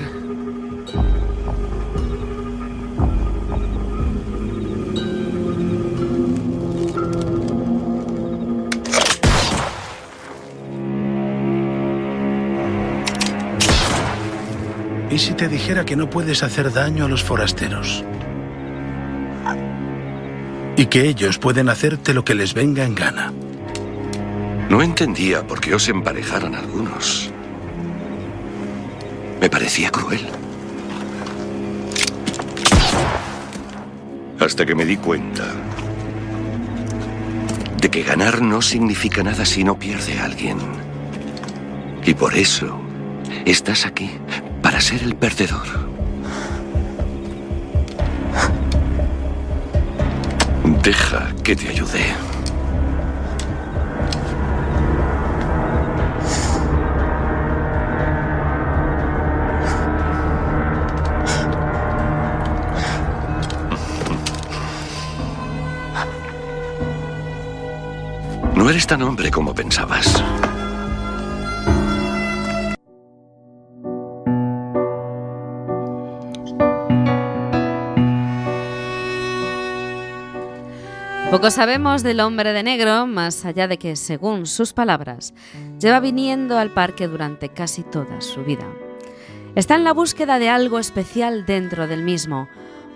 ¿Y si te dijera que no puedes hacer daño a los forasteros? Y que ellos pueden hacerte lo que les venga en gana. No entendía por qué os emparejaran algunos. Me parecía cruel. Hasta que me di cuenta de que ganar no significa nada si no pierde a alguien. Y por eso estás aquí, para ser el perdedor. Deja que te ayude. Eres tan hombre como pensabas. Poco sabemos del hombre de negro, más allá de que, según sus palabras, lleva viniendo al parque durante casi toda su vida. Está en la búsqueda de algo especial dentro del mismo,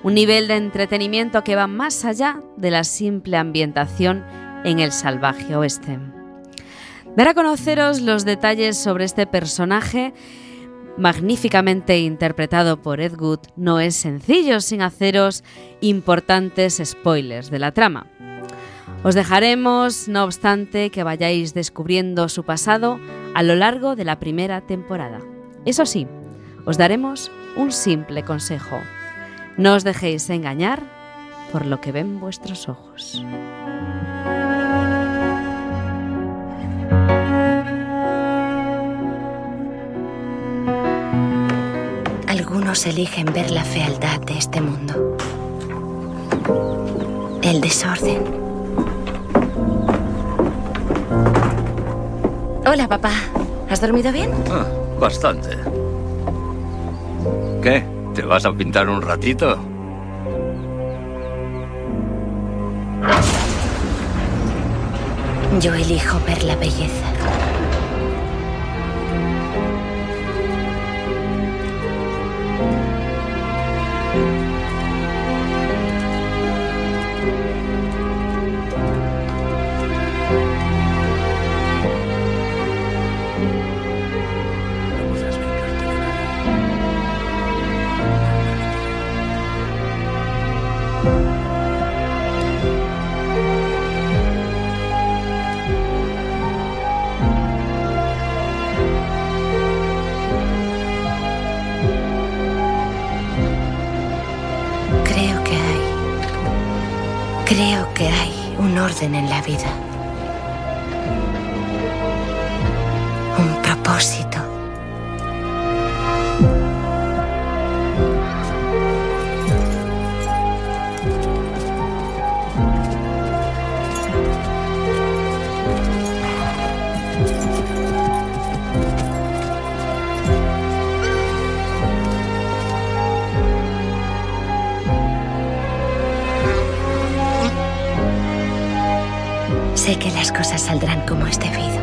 un nivel de entretenimiento que va más allá de la simple ambientación en el salvaje oeste. Dar a conoceros los detalles sobre este personaje magníficamente interpretado por Ed Wood no es sencillo sin haceros importantes spoilers de la trama. Os dejaremos, no obstante, que vayáis descubriendo su pasado a lo largo de la primera temporada. Eso sí, os daremos un simple consejo. No os dejéis engañar por lo que ven vuestros ojos. Algunos eligen ver la fealdad de este mundo. El desorden. Hola, papá. ¿Has dormido bien? Ah, bastante. ¿Qué? ¿Te vas a pintar un ratito? Yo elijo ver la belleza. En la vida. saldrán como es debido.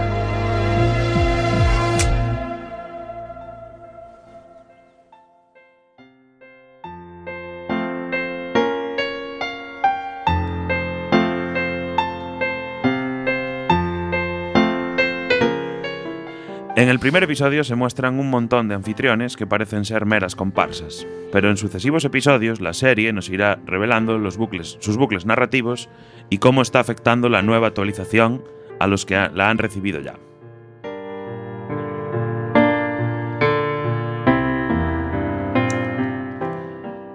En el primer episodio se muestran un montón de anfitriones que parecen ser meras comparsas, pero en sucesivos episodios la serie nos irá revelando los bucles, sus bucles narrativos y cómo está afectando la nueva actualización a los que la han recibido ya.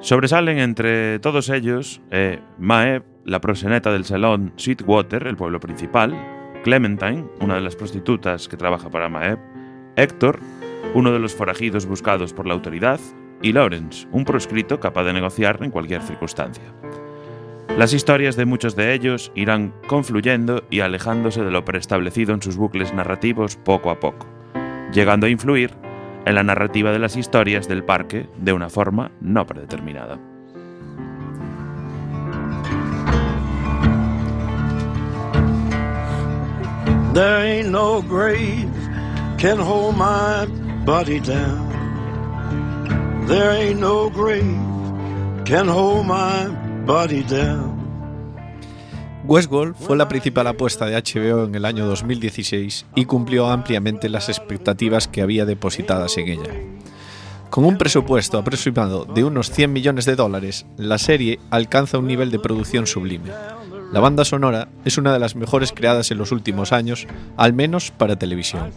Sobresalen entre todos ellos eh, Mae, la proxeneta del salón Sweetwater, el pueblo principal, Clementine, una de las prostitutas que trabaja para Maeb, Héctor, uno de los forajidos buscados por la autoridad, y Lawrence, un proscrito capaz de negociar en cualquier circunstancia. Las historias de muchos de ellos irán confluyendo y alejándose de lo preestablecido en sus bucles narrativos poco a poco, llegando a influir en la narrativa de las historias del parque de una forma no predeterminada. There ain't no grave can hold my body down. There ain't no grave can hold my. Westworld fue la principal apuesta de HBO en el año 2016 y cumplió ampliamente las expectativas que había depositadas en ella. Con un presupuesto aproximado de unos 100 millones de dólares, la serie alcanza un nivel de producción sublime. La banda sonora es una de las mejores creadas en los últimos años, al menos para televisión.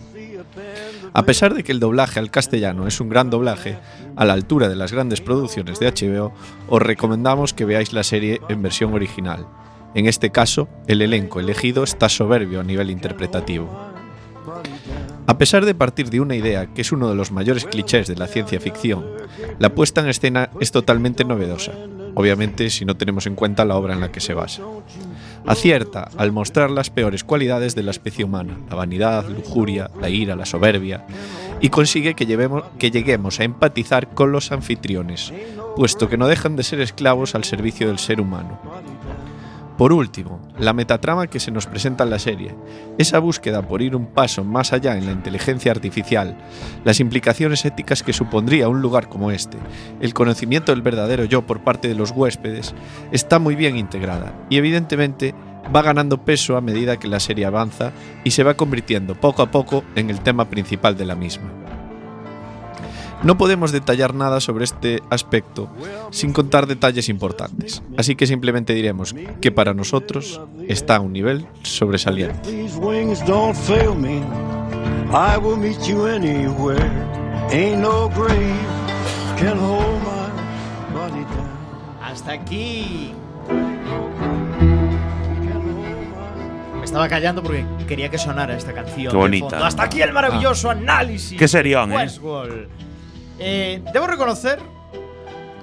A pesar de que el doblaje al castellano es un gran doblaje, a la altura de las grandes producciones de HBO, os recomendamos que veáis la serie en versión original. En este caso, el elenco elegido está soberbio a nivel interpretativo. A pesar de partir de una idea que es uno de los mayores clichés de la ciencia ficción, la puesta en escena es totalmente novedosa, obviamente si no tenemos en cuenta la obra en la que se basa. Acierta al mostrar las peores cualidades de la especie humana, la vanidad, lujuria, la ira, la soberbia, y consigue que, que lleguemos a empatizar con los anfitriones, puesto que no dejan de ser esclavos al servicio del ser humano. Por último, la metatrama que se nos presenta en la serie, esa búsqueda por ir un paso más allá en la inteligencia artificial, las implicaciones éticas que supondría un lugar como este, el conocimiento del verdadero yo por parte de los huéspedes, está muy bien integrada y evidentemente va ganando peso a medida que la serie avanza y se va convirtiendo poco a poco en el tema principal de la misma. No podemos detallar nada sobre este aspecto sin contar detalles importantes, así que simplemente diremos que para nosotros está a un nivel sobresaliente. Hasta aquí. Me estaba callando porque quería que sonara esta canción. Qué de bonita. fondo. Hasta aquí el maravilloso análisis. Qué serión, de ¿eh? Westworld. Eh, debo reconocer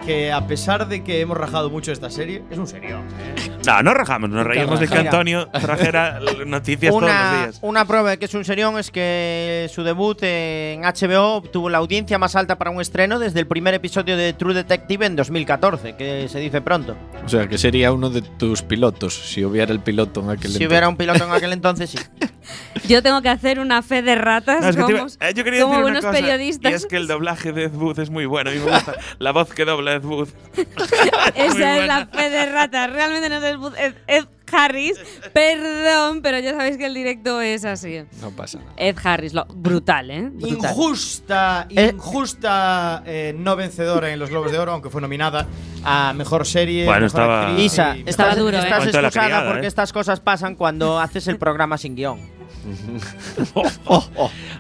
que a pesar de que hemos rajado mucho esta serie, es un serión. ¿eh? No, no rajamos, nos reímos de que. Antonio trajera *laughs* noticias todos los Una, días. una prueba de que es un serión es que su debut en HBO tuvo la audiencia más alta para un estreno desde el primer episodio de True Detective en 2014, que se dice pronto. O sea, que sería uno de tus pilotos, si hubiera el piloto en aquel Si hubiera un piloto en *laughs* aquel entonces, sí. *laughs* Yo tengo que hacer una fe de ratas No, es que como, iba- eh, yo quería como decir una unos cosa, periodistas. Y es que el doblaje de Ed Wood es muy bueno. A mí me gusta la voz que dobla Ed Wood. *laughs* Esa es la fe de ratas. Realmente no es Ed, Ed- Ed Harris. Perdón, pero ya sabéis que el directo es así. No pasa nada. Ed Harris, lo, brutal, ¿eh? Brutal. Injusta, injusta eh, no vencedora en los Globos de Oro, aunque fue nominada a mejor serie. Bueno, mejor estaba- actriz Isa, Estaba estás, duro, ¿eh? estás excusada criada, porque ¿eh? estas cosas pasan cuando haces el programa sin guion.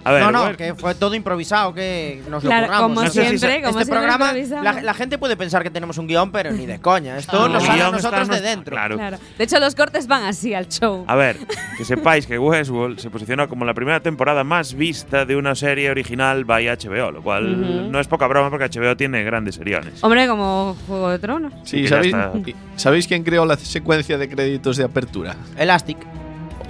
A ver, no, no, bueno. que fue todo improvisado, que nos lo Claro, curramos. como No sé si siempre, como este siempre programa, la, la gente puede pensar que tenemos un guion, pero ni de coña. Esto nos sale a nosotros de dentro. Claro. Claro. De hecho, los cortes van así al show. A ver, que sepáis que Westworld se posicionó como la primera temporada más vista de una serie original by HBO, lo cual no es poca broma porque HBO tiene grandes seriones. Hombre, como Juego de Tronos. Sí, ¿sabéis, ¿sabéis quién creó la secuencia de créditos de apertura? Elastic.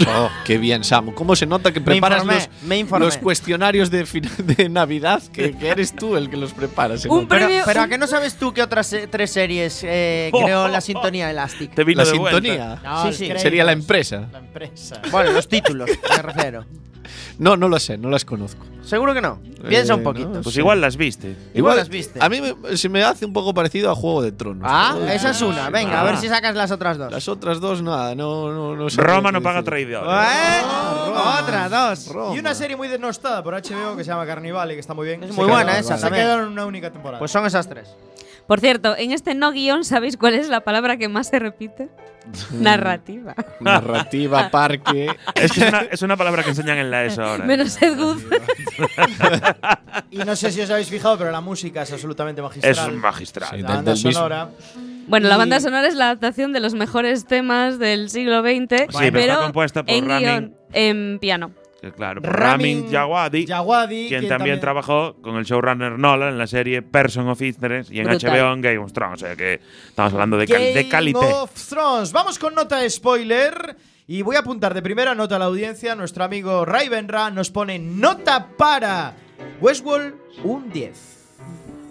Oh, qué bien, Samu. ¿Cómo se nota que Me preparas informé, los, me informé. los cuestionarios de, Navidad? Que, que eres tú el que los prepara. se Un. Pero, premio- pero ¿a qué no sabes tú que otras eh, tres series eh, creó la sintonía Elastic? Te vino La de sintonía. No, Sí, los sí. créditos, Sería la empresa. La empresa. Bueno, los títulos, me refiero. No, no lo sé, no las conozco. Seguro que no. Piensa Eh, un poquito. no Pues sé. igual las viste. Igual las viste. A mí me- se me hace un poco parecido a Juego de Tronos. Ah, esa es una. Venga, a ver Ah. si sacas las otras dos. Las otras dos, nada, no, no, no sé. Roma no paga traidores. ¿Eh? Otra, dos. Y una serie muy denostada por HBO que se llama Carnivale, que está muy bien. Es muy buena esa Se también. quedaron en una única temporada. Pues son esas tres. Por cierto, en este no guion, ¿sabéis cuál es la palabra que más se repite? Narrativa. Narrativa, parque. Es que es una, es una palabra que enseñan en la ESO ahora. ¿eh? Menos Ed Wood. *laughs* y no sé si os habéis fijado, pero la música es absolutamente magistral. Es magistral. Sí, La banda del mismo. sonora. Bueno, la banda sonora es la adaptación de los mejores temas del siglo XX, Sí, pero pero está compuesta por en guion, en piano. Que claro, Ramin Djawadi, quien quien también, también- trabajó con el showrunner Nolan en la serie Person of Interest y en Brutal. HBO en Game of Thrones. O sea que estamos hablando de, cal- de Game of Thrones. Vamos con nota spoiler. Y voy a apuntar de primera nota a la audiencia. Nuestro amigo Ray Benra nos pone nota para Westworld un 10.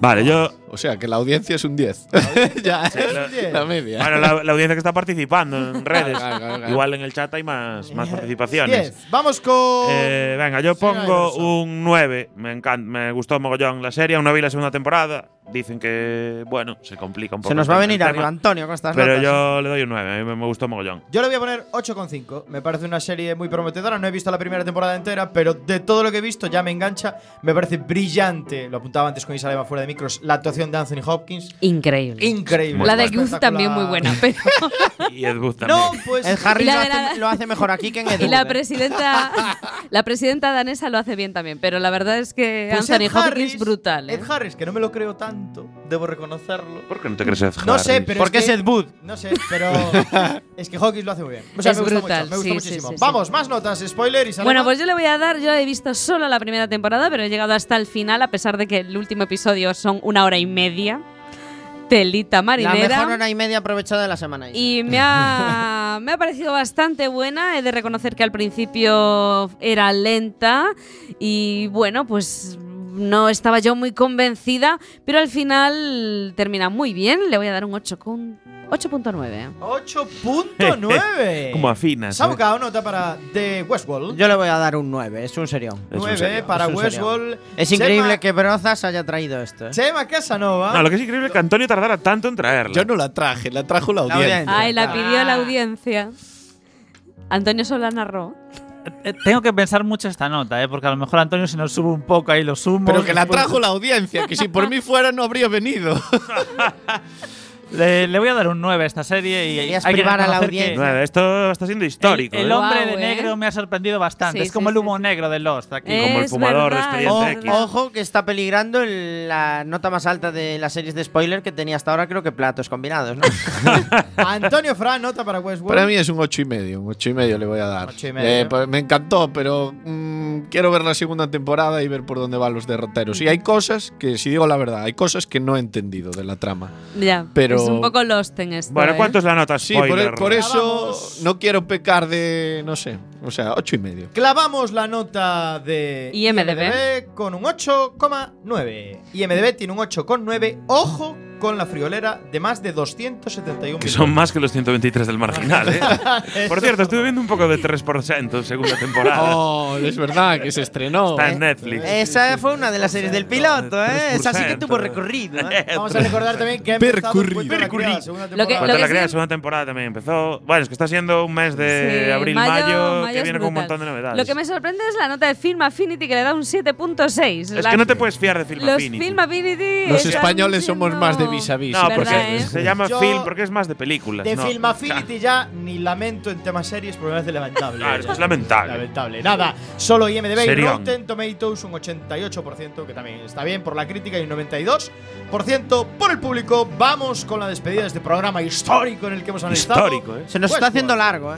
Vale, yo. O sea, que la audiencia es un 10. *laughs* ya, es un 10. la media. Bueno, la, la audiencia que está participando en redes. Claro, claro, claro. Igual en el chat hay más, más participaciones. 10. Vamos con. Eh, venga, yo pongo un 9. Me encanta, me gustó mogollón la serie. Aún no vi la segunda temporada. Dicen que, bueno, se complica un poco. Se nos va a tema- venir el arriba tema, Antonio con estas Pero notas. yo le doy un 9. A mí me, gustó mogollón. Yo le voy a poner 8,5. Me parece una serie muy prometedora. No he visto la primera temporada entera, pero de todo lo que he visto ya me engancha. Me parece brillante. Lo apuntaba antes con Isalema fuera de micros. La actuación de Anthony Hopkins. Increíble. Increíble. la de. Youth también muy buena, pero *laughs* Y Ed Wood también. No, pues. El Harry la lo hace, la- lo hace mejor aquí que en *laughs* Ed y la ¿eh? presidenta la presidenta danesa lo hace bien también, pero la verdad es que Pues Anthony Ed Hopkins Harris- brutal. ¿eh? Ed Harris, que no me lo creo tanto, debo reconocerlo. ¿Por qué no te crees Ed No sé, Harris? pero Porque es, es que- Ed Wood. No sé, pero *laughs* es que Hawkins lo hace muy bien. O sea, Es me gusta brutal, mucho, me gusta sí, muchísimo. sí, sí. Vamos, más notas, spoiler y Salema. Bueno, pues yo le voy a dar, yo he visto solo la primera temporada, pero he llegado hasta el final, a pesar de que el último episodio son una hora y media. Telita La marinera. mejor hora y media aprovechada de la semana. Y me ha, *laughs* me ha parecido bastante buena. He de reconocer que al principio era lenta y bueno, pues no estaba yo muy convencida, pero al final termina muy bien. Le voy a dar un 8 con 8.9. 8.9. *laughs* Como afinas. ¿eh? Samuka, nota para The Westworld. Yo le voy a dar un 9, es un serión. Es un 9 serión. para Es. Westworld. Es increíble Chema, que Brozas haya traído esto. ¿eh? Chema Casanova. No, lo que es increíble es que Antonio tardara tanto en traerla. Yo no la traje, la trajo la audiencia. audiencia. Ay, la Ah. pidió la audiencia. Antonio solo la narró. Eh, Tengo que pensar mucho esta nota, ¿eh? porque a lo mejor Antonio se nos sube un poco ahí los humos. Pero que la trajo la audiencia, que si por mí fuera no habría venido. *laughs* Le, le voy a dar un 9 a esta serie y Querías hay que privar a la audiencia. Nueve, Esto está siendo histórico. El, el ¿eh? hombre Guau, de ¿eh? negro me ha sorprendido bastante. Sí, es como sí, el humo sí, negro de Lost aquí. Eh, como el Es fumador de verdad, Expediente es X. Ojo que está peligrando el- la nota más alta de las series de spoiler que tenía hasta ahora, creo que platos combinados, ¿no? *laughs* *laughs* Antonio Fran, nota para Westworld. Para mí es un ocho y medio, un ocho y medio le voy a dar. Ocho y medio. Eh, pues me encantó, pero mm, quiero ver la segunda temporada y ver por dónde van los derroteros. Y hay cosas que, si digo la verdad, hay cosas que no he entendido de la trama. Ya, Pero- es un poco lost en esto. Bueno, ¿eh? ¿cuánto es la nota Sí, por, spoiler? por eso Vamos. no quiero pecar de, no sé, o sea, ocho y medio. Clavamos la nota de IMDb. con un 8,9. IMDB tiene un 8,9. Ojo con la friolera de más de 271 Que son más que los 123 del marginal, ¿eh? *laughs* Por cierto, estuve viendo un poco de 3% segunda temporada. Oh, es verdad que se estrenó. Está en Netflix. Esa fue una de las series del piloto, ¿eh? Esa sí que 3%. tuvo recorrido, ¿eh? *laughs* Vamos a recordar también que ha empezado Percurrido. Cuento la Criada, segunda Lo que- temporada. La crea, la segunda temporada también empezó. Bueno, es que está siendo un mes de Sí, abril-mayo que es viene con un brutal. montón de novedades. Lo que me sorprende es la nota de Film Affinity que le da un 7.6. Es La- que no te puedes fiar de Film Los Affinity. Film Affinity. Los están españoles somos siendo- más de vis a vis. No, ¿Verdad, porque eh? se llama Yo- film porque es más de películas. De ¿no? Film Affinity ya ni lamento en temas series porque me parece lamentable. Ah, es que es lamentable. Lamentable. Nada, solo IMDB y. Rotten Tomatoes un 88%, que también está bien por la crítica, y un 92% por el público. Vamos con la despedida de este programa histórico en el que hemos analizado. Histórico, ¿eh? Se nos está haciendo largo, ¿eh?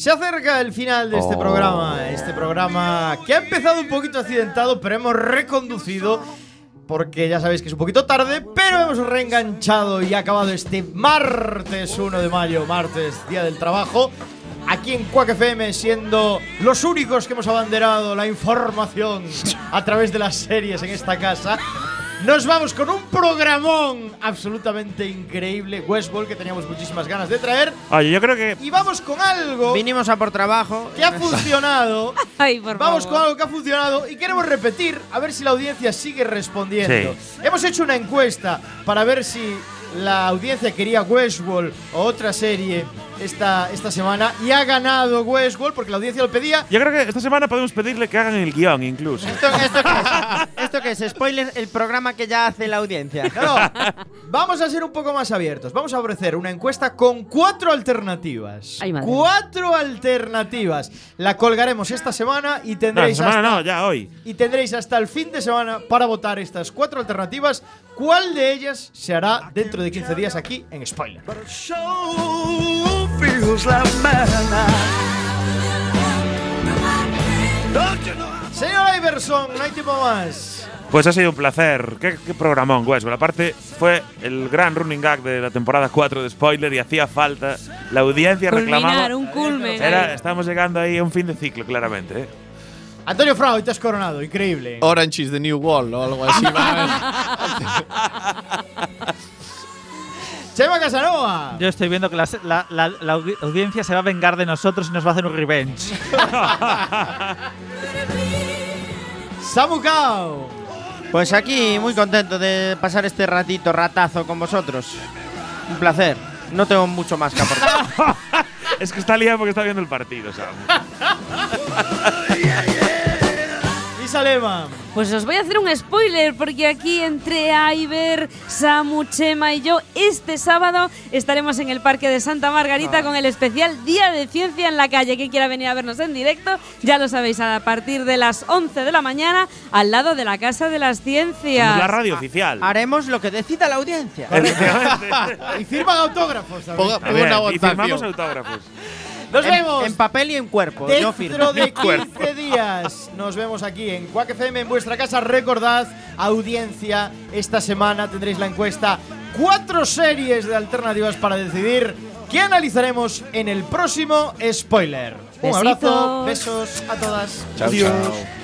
Se acerca el final de este Oh. programa, este programa que ha empezado un poquito accidentado, pero hemos reconducido porque ya sabéis que es un poquito tarde, pero hemos reenganchado y acabado este martes 1 de mayo, martes, Día del Trabajo, aquí en Quack FM, siendo los únicos que hemos abanderado la información a través de las series en esta casa. Nos vamos con un programón absolutamente increíble, Westworld, que teníamos muchísimas ganas de traer. Oye, yo creo que Y vamos con algo Vinimos a por trabajo. que ha funcionado. *laughs* Ay, por Vamos favor. con algo que ha funcionado y queremos repetir a ver si la audiencia sigue respondiendo. Sí. Hemos hecho una encuesta para ver si la audiencia quería Westworld o otra serie esta, esta semana y ha ganado Westworld porque la audiencia lo pedía. Yo creo que esta semana podemos pedirle que hagan el guion incluso. ¿Esto, esto qué es? ¿Esto qué es? Spoiler, el programa que ya hace la audiencia. No, vamos a ser un poco más abiertos. Vamos a ofrecer una encuesta con cuatro alternativas. Ay, madre. cuatro alternativas. La colgaremos esta semana y No, tendréis semana hasta no, ya hoy. y tendréis hasta el fin de semana para votar estas cuatro alternativas. ¿Cuál de ellas se hará dentro de 15 días aquí en Spoiler? Feels like madness. Don't you know? Señor Iverson, no hay tiempo más. Pues ha sido un placer. Qué, qué programón, Westworld. Aparte, fue el gran running gag de la temporada 4 de Spoiler y hacía falta. La audiencia reclamaba. Culminar, un culmen. Era, estamos llegando ahí a un fin de ciclo, claramente. ¿eh? Antonio Frau, hoy te has coronado, increíble. Orange is the New Wall o algo así. *laughs* Chema Casanova. Yo estoy viendo que la, la- la- la audi- audiencia se va a vengar de nosotros y nos va a hacer un revenge. *laughs* Samu Kao. Pues aquí muy contento de pasar este ratito ratazo con vosotros. Un placer. No tengo mucho más que aportar. *laughs* Es que está liado porque está viendo el partido, Sam. *laughs* Lema. Pues os voy a hacer un spoiler porque aquí entre Aiber, Samu, Chema y yo este sábado estaremos en el Parque de Santa Margarita con el especial Día de Ciencia en la calle. Quien quiera venir a vernos en directo, ya lo sabéis, a partir de las 11 de la mañana al lado de la Casa de las Ciencias. Somos la radio oficial. Haremos lo que decida la audiencia. *laughs* Y firman autógrafos. Ponga- A ver, una y firmamos votación. autógrafos. Nos En- vemos. En, papel y en cuerpo. Yo. Dentro de *laughs* Cuerpo. 15 días nos vemos aquí en Quack FM en vuestra casa. Recordad, audiencia, esta semana tendréis la encuesta cuatro series de alternativas para decidir qué analizaremos en el próximo spoiler. Un Besitos. abrazo, besos a todas. Chao, Adiós. chao.